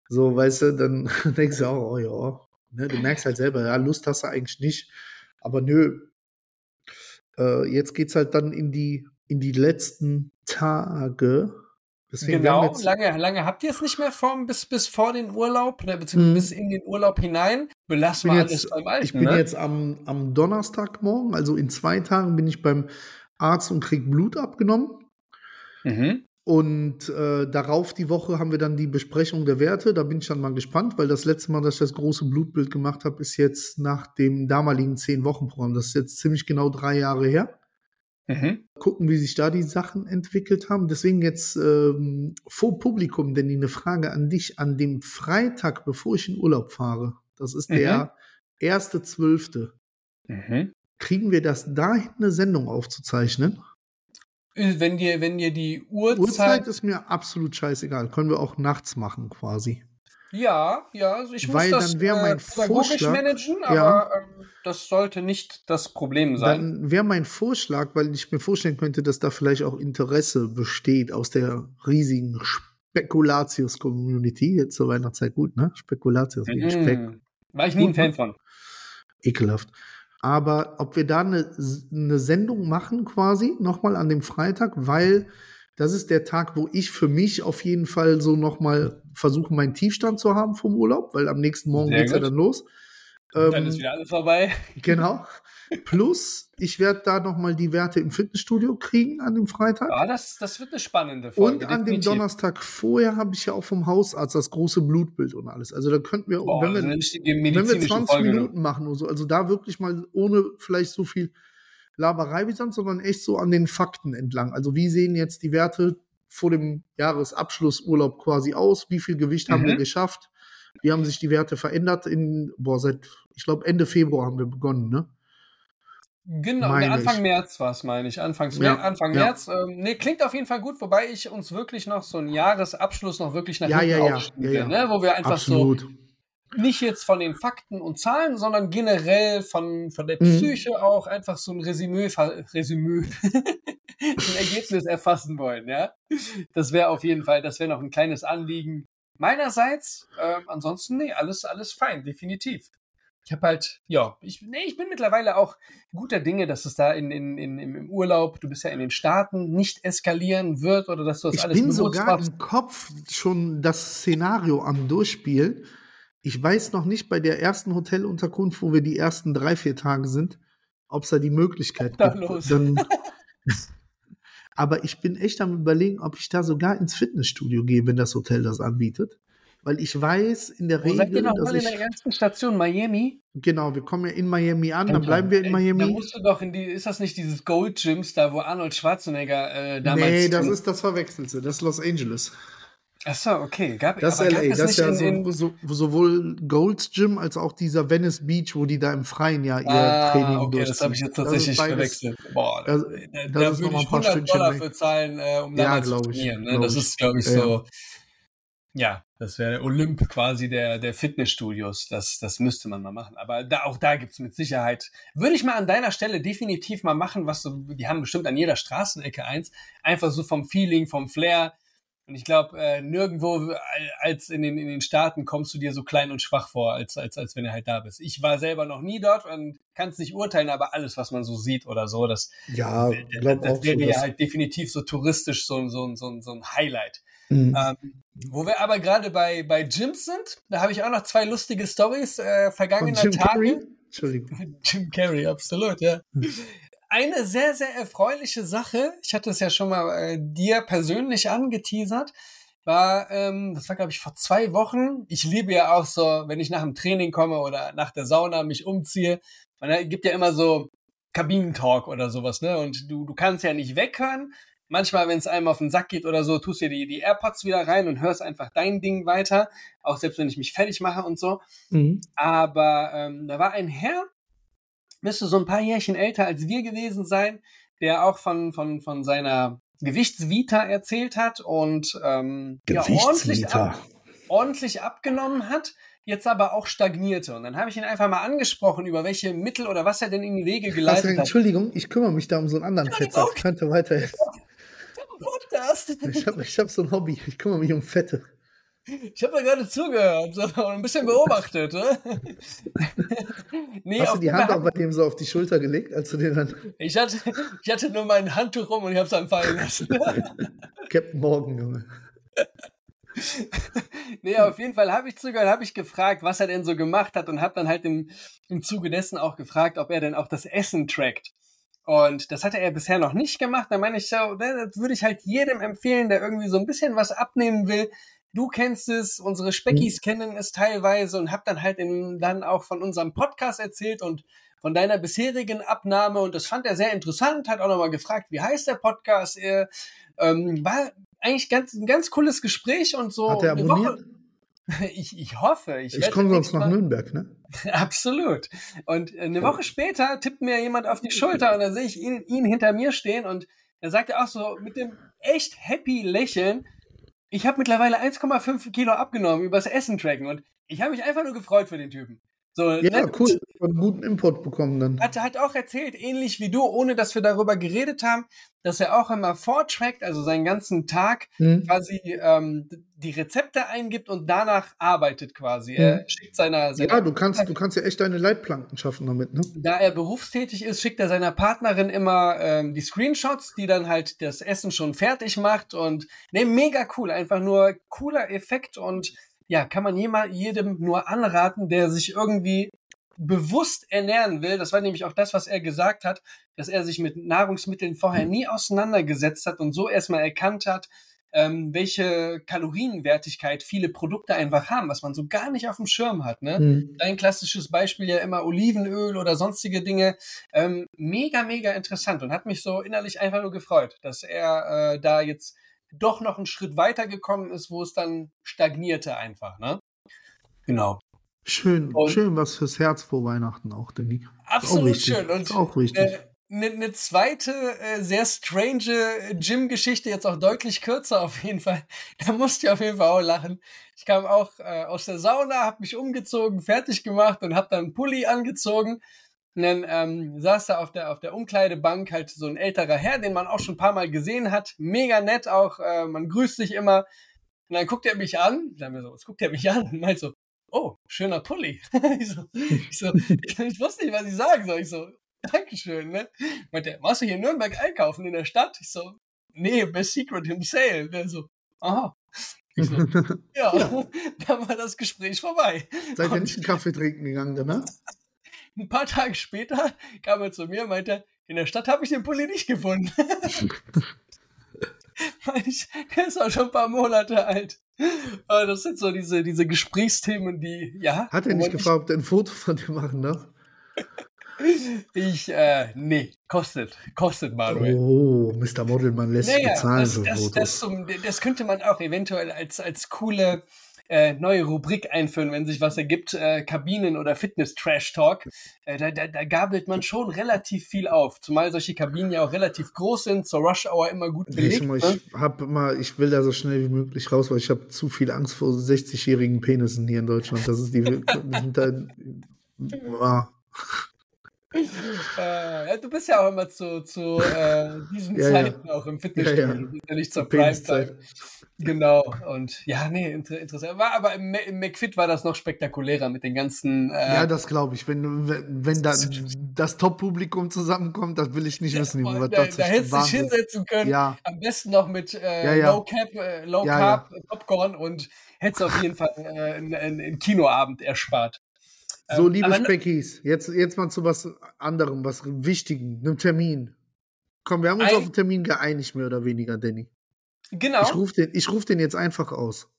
so, weißt du, dann denkst du auch, oh ja, ne, du merkst halt selber, ja, Lust hast du eigentlich nicht, aber nö, äh, jetzt geht's halt dann in die, in die letzten Tage, Deswegen genau, lange, lange habt ihr es nicht mehr vor, bis, bis vor den Urlaub, ne, beziehungsweise mhm. bis in den Urlaub hinein. Belassen wir alles beim Alten. Ich bin ne? jetzt am, am Donnerstagmorgen, also in zwei Tagen, bin ich beim Arzt und krieg Blut abgenommen. Mhm. Und äh, darauf die Woche haben wir dann die Besprechung der Werte. Da bin ich dann mal gespannt, weil das letzte Mal, dass ich das große Blutbild gemacht habe, ist jetzt nach dem damaligen Zehn-Wochen-Programm. Das ist jetzt ziemlich genau drei Jahre her. Mhm. Gucken, wie sich da die Sachen entwickelt haben. Deswegen jetzt ähm, vor Publikum, denn eine Frage an dich. An dem Freitag, bevor ich in Urlaub fahre, das ist mhm. der erste Zwölfte, mhm. kriegen wir das dahin, eine Sendung aufzuzeichnen? Wenn dir, wenn dir die Uhrzeit. Uhrzeit ist mir absolut scheißegal. Können wir auch nachts machen, quasi. Ja, ja, also ich Weil muss das dann wäre mein äh, Vorschlag, managen, aber ja, ähm, das sollte nicht das Problem sein. Dann wäre mein Vorschlag, weil ich mir vorstellen könnte, dass da vielleicht auch Interesse besteht aus der riesigen Spekulatius-Community. Jetzt zur Weihnachtszeit gut, ne? Spekulatius, mhm. Speck. War ich nie ein Fan von. Ekelhaft. Aber ob wir da eine, eine Sendung machen, quasi, nochmal an dem Freitag, weil das ist der Tag, wo ich für mich auf jeden Fall so nochmal versuche, meinen Tiefstand zu haben vom Urlaub, weil am nächsten Morgen geht es ja dann los. Ähm, dann ist wieder alles vorbei. Genau. Plus, ich werde da nochmal die Werte im Fitnessstudio kriegen an dem Freitag. Ja, das, das wird eine spannende Folge. Und an dem Donnerstag vorher habe ich ja auch vom Hausarzt das große Blutbild und alles. Also da könnten wir, Boah, wenn, wir wenn wir 20 Folge, Minuten machen oder so, also da wirklich mal ohne vielleicht so viel Laberei wie sonst, sondern echt so an den Fakten entlang. Also wie sehen jetzt die Werte vor dem Jahresabschlussurlaub quasi aus? Wie viel Gewicht mhm. haben wir mhm. geschafft? Wie haben sich die Werte verändert? In, boah, seit, ich glaube, Ende Februar haben wir begonnen, ne? Genau, meine Anfang ich. März war es, meine ich. Anfangs, ja, Anfang ja. März. Ähm, nee, klingt auf jeden Fall gut, wobei ich uns wirklich noch so einen Jahresabschluss noch wirklich nach ja, hinten ja, ja, ja, ne? Wo wir einfach Absolut. so nicht jetzt von den Fakten und Zahlen, sondern generell von, von der mhm. Psyche mhm. auch einfach so ein Resümee, Resümee, ein Ergebnis erfassen wollen, ja. Das wäre auf jeden Fall, das wäre noch ein kleines Anliegen meinerseits. Ähm, ansonsten, nee, alles, alles fein, definitiv. Ich habe halt, ja, ich, nee, ich bin mittlerweile auch guter Dinge, dass es da in, in, in, im Urlaub, du bist ja in den Staaten, nicht eskalieren wird oder dass du das ich alles Ich bin sogar machst. im Kopf schon das Szenario am Durchspielen ich weiß noch nicht bei der ersten Hotelunterkunft, wo wir die ersten drei, vier Tage sind, ob es da die Möglichkeit da gibt. Los. Dann, aber ich bin echt am überlegen, ob ich da sogar ins Fitnessstudio gehe, wenn das Hotel das anbietet. Weil ich weiß in der wo Regel. Seid ihr noch dass mal in der ersten Station Miami? Genau, wir kommen ja in Miami an, dann bleiben wir in Miami. Da musst du doch in die, ist das nicht dieses Gold Gyms da, wo Arnold Schwarzenegger äh, damals. Nee, das ist das Verwechselte, das ist Los Angeles. Achso, okay. Gab, das ist LA. Das ist ja so, so, sowohl Gold's Gym als auch dieser Venice Beach, wo die da im Freien ja ihr ah, Training okay, durchziehen. Das habe ich jetzt tatsächlich verwechselt. Boah, das, da, das da würde ich 100 Stündchen Dollar für zahlen, äh, um ja, da zu trainieren. Ne? Das ist, glaube ich, so. Ja, das wäre der Olymp quasi der, der Fitnessstudios. Das, das müsste man mal machen. Aber da, auch da gibt es mit Sicherheit. Würde ich mal an deiner Stelle definitiv mal machen, was so, die haben bestimmt an jeder Straßenecke eins. Einfach so vom Feeling, vom Flair und ich glaube, äh, nirgendwo als in den, in den Staaten kommst du dir so klein und schwach vor, als, als, als wenn du halt da bist. Ich war selber noch nie dort und kann es nicht urteilen, aber alles, was man so sieht oder so, das, ja, das, das wäre so, ja halt definitiv so touristisch so, so, so, so ein Highlight. Mhm. Ähm, wo wir aber gerade bei, bei Gyms sind, da habe ich auch noch zwei lustige Stories äh, vergangener Jim Tage. Carrey? Entschuldigung. Jim Carrey, absolut, ja. Hm eine sehr, sehr erfreuliche Sache, ich hatte es ja schon mal äh, dir persönlich angeteasert, war, ähm, das war glaube ich vor zwei Wochen. Ich liebe ja auch so, wenn ich nach dem Training komme oder nach der Sauna mich umziehe. Man gibt ja immer so Kabinentalk oder sowas, ne? Und du, du kannst ja nicht weghören. Manchmal, wenn es einem auf den Sack geht oder so, tust du dir die, die AirPods wieder rein und hörst einfach dein Ding weiter. Auch selbst wenn ich mich fertig mache und so. Mhm. Aber ähm, da war ein Herr, müsste so ein paar Jährchen älter als wir gewesen sein, der auch von, von, von seiner Gewichtsvita erzählt hat und ähm, ja, ordentlich, ab, ordentlich abgenommen hat, jetzt aber auch stagnierte. Und dann habe ich ihn einfach mal angesprochen, über welche Mittel oder was er denn in die Wege geleitet also, hat. Entschuldigung, ich kümmere mich da um so einen anderen Fetzer. Könnte weiter. Podcast. Ich habe ich hab so ein Hobby. Ich kümmere mich um Fette. Ich habe da gerade zugehört so, und ein bisschen beobachtet. Ne? nee, Hast du die Hand auch bei dem so auf die Schulter gelegt, als du den dann. Ich hatte, ich hatte nur mein Handtuch rum und ich habe es dann fallen lassen. Captain Morgan, Junge. nee, auf jeden Fall habe ich zugehört, habe ich gefragt, was er denn so gemacht hat und habe dann halt im, im Zuge dessen auch gefragt, ob er denn auch das Essen trackt. Und das hatte er bisher noch nicht gemacht. Da meine ich so, das würde ich halt jedem empfehlen, der irgendwie so ein bisschen was abnehmen will. Du kennst es, unsere Speckis mhm. kennen es teilweise und hab dann halt in, dann auch von unserem Podcast erzählt und von deiner bisherigen Abnahme und das fand er sehr interessant, hat auch nochmal gefragt, wie heißt der Podcast? Er, ähm, war eigentlich ganz, ein ganz cooles Gespräch und so. Hat er abonniert? Ich, ich hoffe. Ich, ich komme sonst nach Nürnberg, ne? Absolut. Und eine Woche später tippt mir jemand auf die Schulter und da sehe ich ihn, ihn hinter mir stehen und er sagt auch so mit dem echt happy Lächeln, ich habe mittlerweile 1,5 Kilo abgenommen übers Essen tracken und ich habe mich einfach nur gefreut für den Typen. So, ja, ne? cool. Einen guten Import bekommen dann. Hat, hat auch erzählt, ähnlich wie du, ohne dass wir darüber geredet haben, dass er auch immer vortrackt, also seinen ganzen Tag hm. quasi ähm, die Rezepte eingibt und danach arbeitet quasi. Hm. Er schickt seiner, seiner Ja, du kannst, du kannst ja echt deine Leitplanken schaffen damit, ne? Da er berufstätig ist, schickt er seiner Partnerin immer ähm, die Screenshots, die dann halt das Essen schon fertig macht und ne, mega cool, einfach nur cooler Effekt und ja, kann man jedem nur anraten, der sich irgendwie bewusst ernähren will. Das war nämlich auch das, was er gesagt hat, dass er sich mit Nahrungsmitteln vorher nie auseinandergesetzt hat und so erstmal erkannt hat, ähm, welche Kalorienwertigkeit viele Produkte einfach haben, was man so gar nicht auf dem Schirm hat. Ne? Mhm. Ein klassisches Beispiel ja immer Olivenöl oder sonstige Dinge. Ähm, mega, mega interessant und hat mich so innerlich einfach nur gefreut, dass er äh, da jetzt doch noch einen Schritt weiter gekommen ist, wo es dann stagnierte einfach, ne? Genau. Schön, und schön was fürs Herz vor Weihnachten auch, Danny. Absolut auch schön. Und auch wichtig. Äh, eine ne zweite äh, sehr strange äh, Gym-Geschichte, jetzt auch deutlich kürzer auf jeden Fall. Da musste ich auf jeden Fall auch lachen. Ich kam auch äh, aus der Sauna, habe mich umgezogen, fertig gemacht und habe dann einen Pulli angezogen und dann ähm, saß da auf der, auf der Umkleidebank halt so ein älterer Herr, den man auch schon ein paar Mal gesehen hat. Mega nett auch, äh, man grüßt sich immer. Und dann guckt er mich an, dann mir so, was guckt er mich an? Und meint so, oh, schöner Pulli. ich, so, ich, so, ich, wusste nicht, was ich sagen soll. Ich so, Dankeschön, ne? Meint er, warst du hier in Nürnberg einkaufen in der Stadt? Ich so, nee, bei Secret im Sale. Der so, aha. So, ja, ja, dann war das Gespräch vorbei. Seid ihr nicht einen Kaffee trinken gegangen danach? Ein paar Tage später kam er zu mir und meinte, in der Stadt habe ich den Pulli nicht gefunden. der ist auch schon ein paar Monate alt. Aber das sind so diese, diese Gesprächsthemen, die, ja. Hat er nicht gefragt, ob er ein Foto von dir machen darf? Ich, äh, nee, kostet, kostet Manuel. Oh, Mr. Model, man lässt naja, bezahlen das, für das, Fotos. Das, das, könnte man auch eventuell als, als coole äh, neue Rubrik einführen, wenn sich was ergibt, äh, Kabinen oder Fitness-Trash-Talk. Äh, da, da, da gabelt man schon relativ viel auf, zumal solche Kabinen ja auch relativ groß sind, zur Rush-Hour immer gut belegt. Ich, ne? ich, hab immer, ich will da so schnell wie möglich raus, weil ich habe zu viel Angst vor 60-jährigen Penissen hier in Deutschland. Das ist die... da, ah. Äh, ja, du bist ja auch immer zu, zu äh, diesen ja, Zeiten ja. auch im Fitnessstudio, ja, nicht zur Prime-Zeit. Genau, und ja, nee, inter interessant. War, aber im, im McFit war das noch spektakulärer mit den ganzen. Äh, ja, das glaube ich. Wenn, wenn, wenn da das Top-Publikum zusammenkommt, das will ich nicht wissen. Ja, da, da hättest du dich hinsetzen können. Ja. Am besten noch mit äh, Low Cap, äh, Low Carb, Popcorn und hättest auf jeden Fall äh, einen, einen Kinoabend erspart. So, ähm, liebe Speckis, jetzt, jetzt mal zu was anderem, was Wichtigem, einem Termin. Komm, wir haben uns Ein, auf einen Termin geeinigt, mehr oder weniger, Danny. Genau. Ich rufe den, ruf den jetzt einfach aus.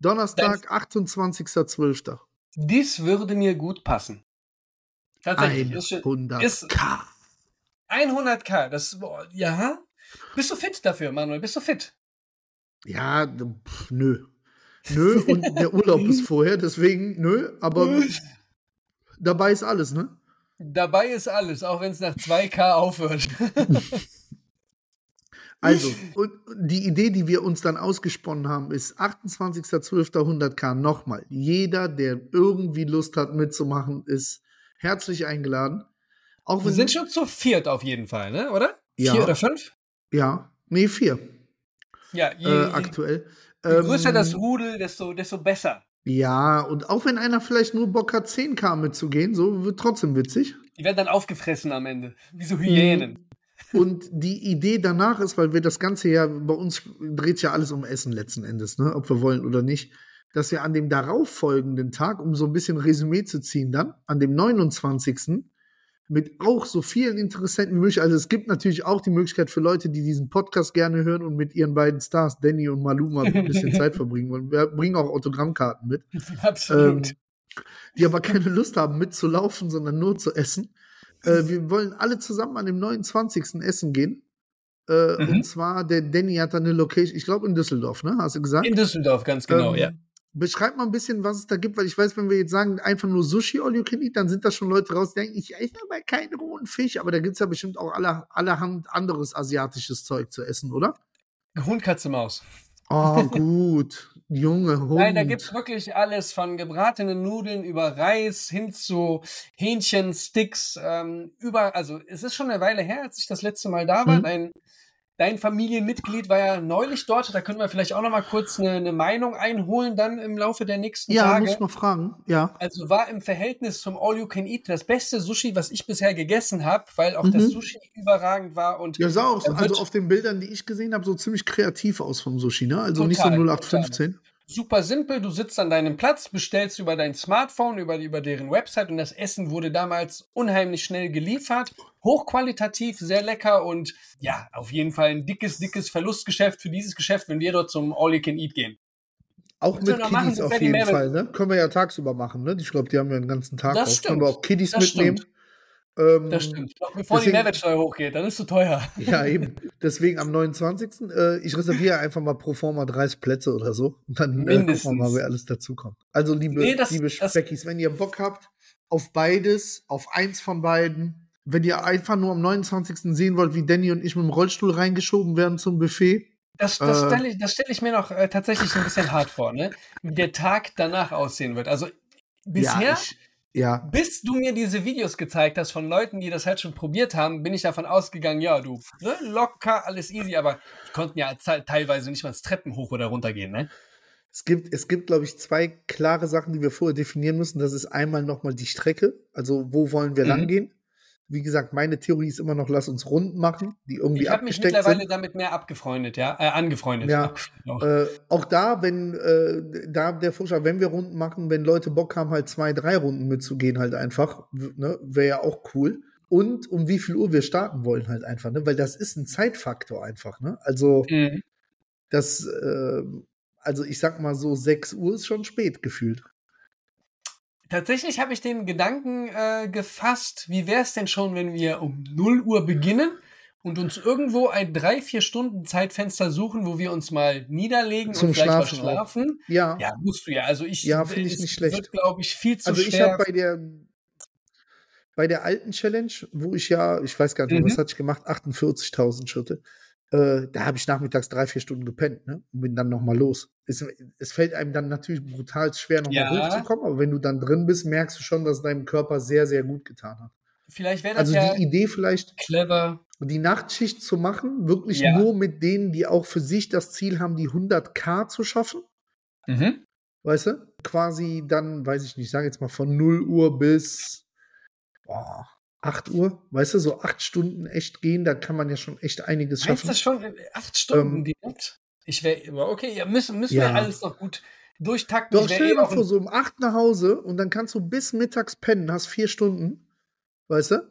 Donnerstag, 28.12. Dies würde mir gut passen. Tatsächlich. 100k. Ist, 100k, das, boah, ja. Bist du fit dafür, Manuel? Bist du fit? Ja, pff, nö. Nö, und der Urlaub ist vorher, deswegen nö, aber dabei ist alles, ne? Dabei ist alles, auch wenn es nach 2K aufhört. Also, und die Idee, die wir uns dann ausgesponnen haben, ist 28.12.100k nochmal. Jeder, der irgendwie Lust hat mitzumachen, ist herzlich eingeladen. Auch wir sind schon zu viert auf jeden Fall, ne? oder? Ja. Vier oder fünf? Ja. Nee, vier. Ja, je, Äh, je, aktuell. je größer Ähm, das Rudel, desto, desto besser. Ja, und auch wenn einer vielleicht nur Bock hat, 10k mitzugehen, so wird trotzdem witzig. Die werden dann aufgefressen am Ende. Wie so Hyänen. Und die Idee danach ist, weil wir das Ganze ja, bei uns dreht ja alles um Essen letzten Endes, ne? ob wir wollen oder nicht, dass wir an dem darauffolgenden Tag, um so ein bisschen Resümee zu ziehen, dann an dem 29. mit auch so vielen Interessenten wie möglich. Also es gibt natürlich auch die Möglichkeit für Leute, die diesen Podcast gerne hören und mit ihren beiden Stars, Danny und Malou, mal ein bisschen Zeit verbringen wollen. Wir bringen auch Autogrammkarten mit. Absolut. Ähm, die aber keine Lust haben mitzulaufen, sondern nur zu essen. Äh, wir wollen alle zusammen an dem 29. Essen gehen. Äh, Mhm. Und zwar, der Danny hat da eine Location, ich glaube in Düsseldorf, ne? Hast du gesagt? In Düsseldorf, ganz genau, Ähm, ja. Beschreib mal ein bisschen, was es da gibt, weil ich weiß, wenn wir jetzt sagen, einfach nur Sushi all you can eat, dann sind da schon Leute raus, die denken, ich esse aber keinen rohen Fisch, aber da gibt es ja bestimmt auch aller, allerhand anderes asiatisches Zeug zu essen, oder? Hund, Katze, Maus. Oh, gut. Junge Hund. Nein, da gibt's wirklich alles von gebratenen Nudeln über Reis hin zu Hähnchen, Sticks, ähm, über, also es ist schon eine Weile her, als ich das letzte Mal da war. Mhm. Dein, dein Familienmitglied war ja neulich dort, da können wir vielleicht auch noch mal kurz eine, eine Meinung einholen dann im Laufe der nächsten Ja, Tage. muss ich mal fragen. Ja. Also war im Verhältnis zum All You Can Eat das beste Sushi, was ich bisher gegessen habe, weil auch das Mhm. Sushi überragend war und Ja, sah auch, also auf den Bildern, die ich gesehen habe, so ziemlich kreativ aus vom Sushi, ne? Also nicht so Total, 0815. super simpel. Du sitzt an deinem Platz, bestellst über dein Smartphone, über, über deren Website und das Essen wurde damals unheimlich schnell geliefert. Hochqualitativ, sehr lecker und ja, auf jeden Fall ein dickes, dickes Verlustgeschäft für dieses Geschäft, wenn wir dort zum All You Can Eat gehen. Auch mit machen, Kiddies ist auf die jeden Mehrwert- Fall, ne? Können wir ja tagsüber machen, ne? Ich glaube, die haben ja den ganzen Tag Das auf. Können stimmt. wir auch Kiddies Das mitnehmen. Ähm, Das stimmt. Doch bevor die deswegen- Mehrwertsteuer hochgeht, dann ist es zu teuer. Ja, eben. Deswegen am 29. Äh, ich reserviere einfach mal pro forma 30 Plätze oder so. Und dann äh, gucken wir Mindestens. mal, wer alles dazukommt. Also, liebe, Nee, das- liebe Speckis, wenn ihr Bock habt auf beides, auf eins von beiden, wenn ihr einfach nur am 29. sehen wollt, wie Danny und ich mit dem Rollstuhl reingeschoben werden zum Buffet, Das, das Äh. stelle ich, stell ich mir noch äh, tatsächlich ein bisschen hart vor, ne? Wie der Tag danach aussehen wird. Also bisher, Ja, ich, ja. bis du mir diese Videos gezeigt hast von Leuten, die das halt schon probiert haben, bin ich davon ausgegangen, ja, du, ne, locker, alles easy, aber die konnten ja teilweise nicht mal das Treppen hoch oder runter gehen, ne? Es gibt, es gibt, glaube ich, zwei klare Sachen, die wir vorher definieren müssen. Das ist einmal nochmal die Strecke. Also, wo wollen wir Mhm. langgehen? Wie gesagt, meine Theorie ist immer noch, lass uns Runden machen, die irgendwie Ich habe mich mittlerweile sind. damit mehr abgefreundet, ja, äh, angefreundet. Ja. Auch. Äh, auch da, wenn, äh, da der Vorschlag, wenn wir Runden machen, wenn Leute Bock haben, halt zwei, drei Runden mitzugehen, halt einfach, ne, wäre ja auch cool. Und um wie viel Uhr wir starten wollen, halt einfach, ne, weil das ist ein Zeitfaktor einfach, ne. Also, Mhm. das, äh, also ich sag mal so, 6 Uhr ist schon spät gefühlt. Tatsächlich habe ich den Gedanken äh, gefasst, wie wäre es denn schon, wenn wir um 0 Uhr beginnen und uns irgendwo ein drei, vier Stunden Zeitfenster suchen, wo wir uns mal niederlegen Zum und vielleicht Schlafen mal schlafen. Ja, Ja, musst du ja. Also ich Ja, finde ich nicht schlecht. wird, glaube ich, viel zu also ich habe bei der bei der alten Challenge, wo ich ja, ich weiß gar nicht, mehr, was Mhm. hatte ich gemacht, 48.000 Schritte, äh, da habe ich nachmittags drei, vier Stunden gepennt, ne? Und bin dann nochmal los. Es, es fällt einem dann natürlich brutal schwer, nochmal Ja. hochzukommen, aber wenn du dann drin bist, merkst du schon, dass es deinem Körper sehr, sehr gut getan hat. vielleicht wäre das Also ja die Idee vielleicht, clever. die Nachtschicht zu machen, wirklich Ja. nur mit denen, die auch für sich das Ziel haben, die 100k zu schaffen. Mhm. weißt du? Quasi dann, weiß ich nicht, ich sage jetzt mal von 0 Uhr bis boah, 8 Uhr, weißt du, so acht Stunden echt gehen, da kann man ja schon echt einiges schaffen. du das schon in acht Stunden Ähm, direkt? Ich wäre, okay, ja, müssen, müssen Ja. wir alles noch gut durchtakten. Doch, stell dir eh mal auf vor, so um 8 nach Hause und dann kannst du bis mittags pennen, hast vier Stunden, weißt du?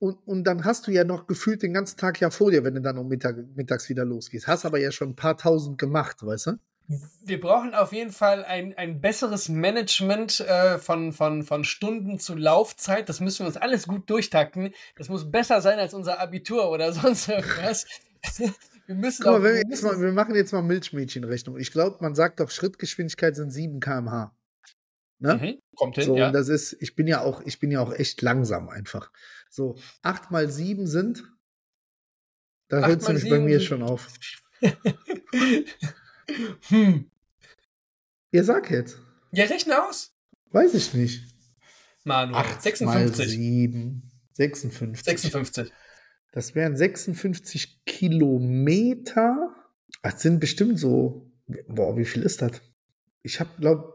Und, und dann hast du ja noch gefühlt den ganzen Tag ja vor dir, wenn du dann um Mittag, mittags wieder losgehst. Hast aber ja schon ein paar tausend gemacht, weißt du? Wir brauchen auf jeden Fall ein, ein besseres Management äh, von, von, von Stunden zu Laufzeit. Das müssen wir uns alles gut durchtakten. Das muss besser sein als unser Abitur oder sonst irgendwas. wir müssen Guck mal, auch, wir, wir müssen, mal, wir machen jetzt mal Milchmädchenrechnung. Ich glaube, man sagt doch, Schrittgeschwindigkeit sind 7 km/h. Ne? mhm, kommt hin, So, ja. und das ist, ich bin ja auch, ich bin ja auch echt langsam einfach. So, 8 mal 7 sind, da hört es nämlich bei mir schon auf. hm. Ihr sagt jetzt. Ja, rechne aus. Weiß ich nicht. Manuel. 8 mal 56. 7, 56. 56. Das wären 56 Kilometer. Das sind bestimmt so. Boah, wie viel ist das? Ich habe, glaube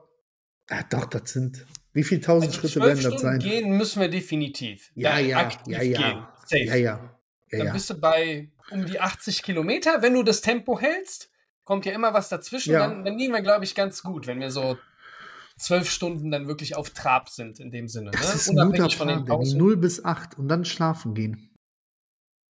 ah, doch, das sind. Wie viele tausend Also Schritte werden das Stunden sein? gehen müssen wir definitiv. Ja, ja, ja, ja. Gehen. Safe. Ja, ja. Ja, Dann ja. bist du bei um die 80 Kilometer. Wenn du das Tempo hältst, kommt ja immer was dazwischen. Ja. Dann, dann liegen wir, glaube ich, ganz gut, wenn wir so zwölf Stunden dann wirklich auf Trab sind in dem Sinne. Das ne? ist ein guter Unabhängig von den. Pausen. 0 bis 8 und dann schlafen gehen.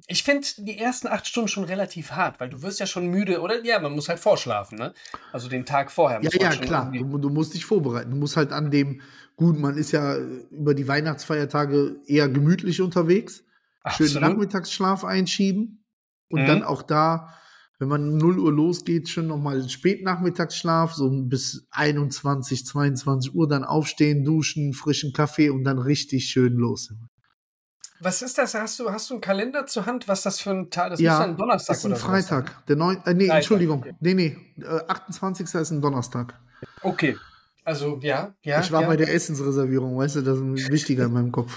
Ich finde die ersten acht Stunden schon relativ hart, weil du wirst ja schon müde, oder? Ja, man muss halt vorschlafen, ne? Also den Tag vorher. Ja, ja, klar. Du, du musst dich vorbereiten. Du musst halt an dem, gut, man ist ja über die Weihnachtsfeiertage eher gemütlich unterwegs. Absolut. Nachmittagsschlaf einschieben. Und Mhm. dann auch da, wenn man um 0 Uhr losgeht, schon nochmal Spätnachmittagsschlaf, so bis 21, 22 Uhr dann aufstehen, duschen, frischen Kaffee und dann richtig schön los. Was ist das? Hast du, hast du einen Kalender zur Hand? Was das für ein Tag? Das ja, muss ein Donnerstag das ist ein sowas sein. Freitag. Der neun, äh, nee, Freitag, Entschuldigung. okay. Nee, nee. Äh, 28. ist ein Donnerstag. Okay. Also, ja, ja. ich war ja. bei der Essensreservierung, weißt du, das ist wichtiger in meinem Kopf.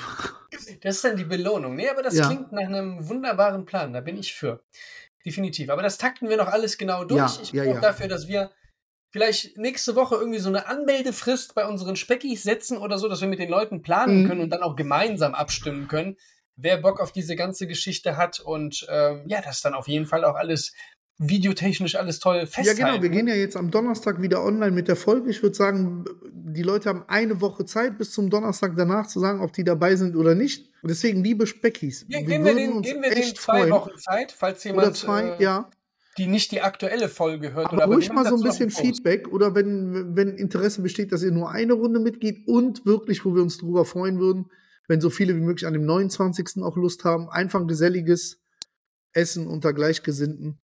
Das ist dann die Belohnung. Nee, aber das Ja. klingt nach einem wunderbaren Plan. Da bin ich für. Definitiv. Aber das takten wir noch alles genau durch. Ja, ich ja, brauche ja. dafür, dass wir vielleicht nächste Woche irgendwie so eine Anmeldefrist bei unseren Speckis setzen oder so, dass wir mit den Leuten planen Mhm. können und dann auch gemeinsam abstimmen können, wer Bock auf diese ganze Geschichte hat und ähm, ja, das dann auf jeden Fall auch alles videotechnisch alles toll Ja, festhalten. genau. Wir gehen ja jetzt am Donnerstag wieder online mit der Folge. Ich würde sagen, die Leute haben eine Woche Zeit bis zum Donnerstag danach zu sagen, ob die dabei sind oder nicht. Und deswegen, liebe Speckis, Ge geben wir den, geben wir den echt zwei freuen. Wochen Zeit, falls jemand Oder zwei, äh, ja. die nicht die aktuelle Folge hört. Aber oder ruhig wir mal so ein bisschen. Feedback oder wenn, wenn Interesse besteht, dass ihr nur eine Runde mitgeht und wirklich, wo wir uns drüber freuen würden, wenn so viele wie möglich an dem 29. auch Lust haben, einfach ein geselliges Essen unter Gleichgesinnten.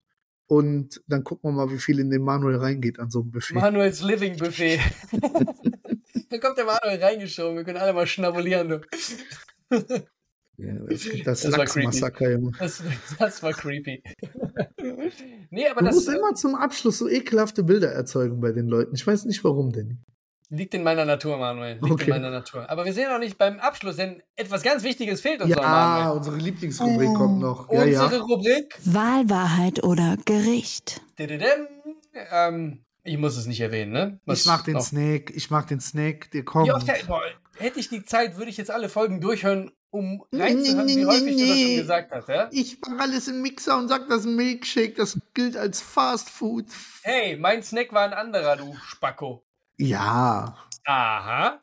Und dann gucken wir mal, wie viel in den Manuel reingeht an so einem Buffet. Manuels Living Buffet. da kommt der Manuel reingeschoben. Wir können alle mal schnabulieren. Ja, das das, Das war Lachsmassaker, Junge. Das, das war creepy. nee, aber Du das musst äh, immer zum Abschluss so ekelhafte Bilder erzeugen bei den Leuten. Ich weiß nicht warum, Danny. liegt in meiner Natur, Manuel. Liegt Okay. in meiner Natur. Aber wir sehen auch nicht beim Abschluss, denn etwas ganz Wichtiges fehlt uns noch, Ja, Manuel. unsere Lieblingsrubrik kommt noch. Ja, Unsere ja. Rubrik. Wahl, Wahrheit oder Gericht. Ähm, ich muss es nicht erwähnen, ne? Was Ich mag den noch? Snack, ich mag den Snack, der kommt. Wie oft, boah, hätte ich die Zeit, würde ich jetzt alle Folgen durchhören, um reinzuhören, wie häufig du das schon gesagt hast, ja? Ich mache alles im Mixer und sag, das Milkshake, das gilt als Fast Food. Hey, mein Snack war ein anderer, du Spacko. Ja. Aha.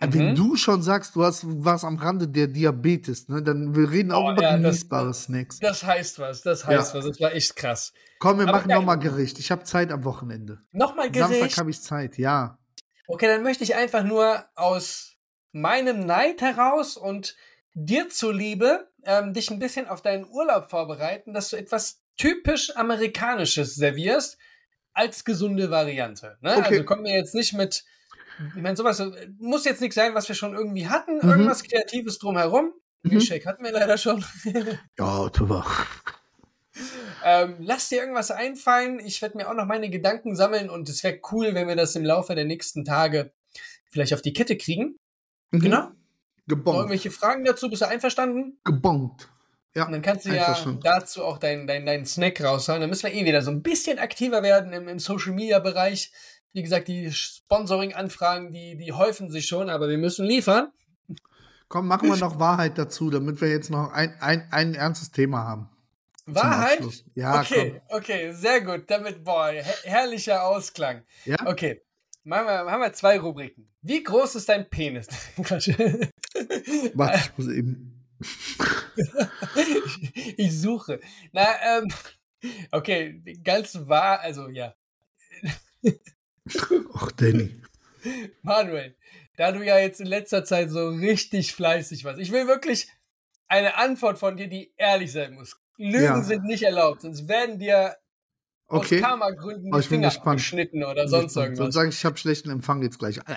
Wenn Mhm. du schon sagst, du hast was am Rande der Diabetes, ne, dann wir reden auch Oh, über ja, das- genießbare Snacks. Das heißt was, das heißt Ja. was. Das war echt krass. Komm, wir Aber machen nochmal Gericht. Ich habe Zeit am Wochenende. Nochmal Samstag Gericht. habe ich Zeit, ja. Okay, dann möchte ich einfach nur aus meinem Neid heraus und dir zuliebe ähm, dich ein bisschen auf deinen Urlaub vorbereiten, dass du etwas typisch Amerikanisches servierst als gesunde Variante. Ne? Okay. Also kommen wir jetzt nicht mit, ich meine, sowas äh, muss jetzt nicht sein, was wir schon irgendwie hatten, Mhm. irgendwas Kreatives drumherum. Mhm. Hatten wir leider schon. Ja, super. Ähm, lass dir irgendwas einfallen. Ich werde mir auch noch meine Gedanken sammeln und es wäre cool, wenn wir das im Laufe der nächsten Tage vielleicht auf die Kette kriegen. Mhm. Genau. Gebongt. irgendwelche Fragen dazu? Bist du einverstanden? Gebongt. Ja. Und dann kannst du ja dazu auch deinen dein, dein Snack raushauen. Dann müssen wir eh wieder so ein bisschen aktiver werden im, im Social Media Bereich. Wie gesagt, die Sponsoring-Anfragen, die, die häufen sich schon, aber wir müssen liefern. Komm, machen wir noch Wahrheit dazu, damit wir jetzt noch ein, ein, ein ernstes Thema haben. Wahrheit? Ja, okay, okay, sehr gut. Damit, boah, her herrlicher Ausklang. komm. Ja? Okay, machen wir, haben wir zwei Rubriken. Wie groß ist dein Penis? Warte, ich muss eben. ich, ich suche. Na, ähm, okay, ganz wahr, also ja. Ach, Danny. Manuel, da du ja jetzt in letzter Zeit so richtig fleißig warst, ich will wirklich eine Antwort von dir, die ehrlich sein muss. Lügen Ja. sind nicht erlaubt, sonst werden dir Okay. aus Karma-Gründen Oh, die ich bin Finger gespannt. geschnitten oder sonst irgendwas. sage ich, ich habe schlechten Empfang jetzt gleich.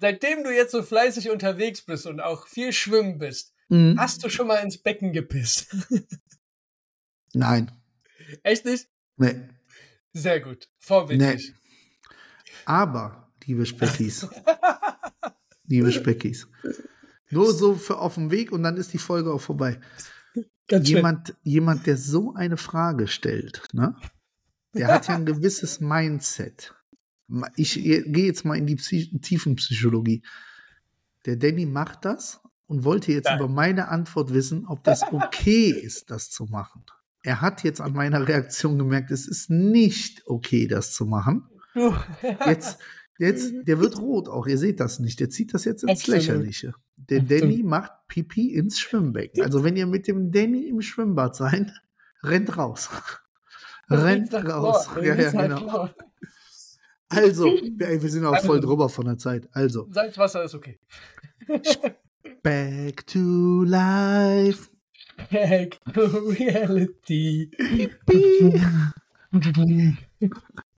Seitdem du jetzt so fleißig unterwegs bist und auch viel schwimmen bist, Mhm. hast du schon mal ins Becken gepisst? Nein. Echt nicht? Nee. Sehr gut. Vorbildlich. Aber, liebe Speckis, liebe Speckis, Nur so für auf dem Weg und dann ist die Folge auch vorbei. Ganz schön. Jemand, jemand, der so eine Frage stellt, ne? Der hat ja ein gewisses Mindset. Ich gehe jetzt mal in die Psy Tiefenpsychologie. Der Danny macht das und wollte jetzt Nein. über meine Antwort wissen, ob das okay ist, das zu machen. Er hat jetzt an meiner Reaktion gemerkt, es ist nicht okay, das zu machen. Du. Jetzt, jetzt, der wird rot auch, ihr seht das nicht. Der zieht das jetzt ins. Lächerliche. Der. Danny macht Pipi ins Schwimmbecken. Also wenn ihr mit dem Danny im Schwimmbad seid, rennt raus. rennt Nach raus. Ja, ja, Nach genau. Also, ey, wir sind auch voll drüber von der Zeit. Also, Salzwasser ist okay. back to life. Back to reality. Pipi.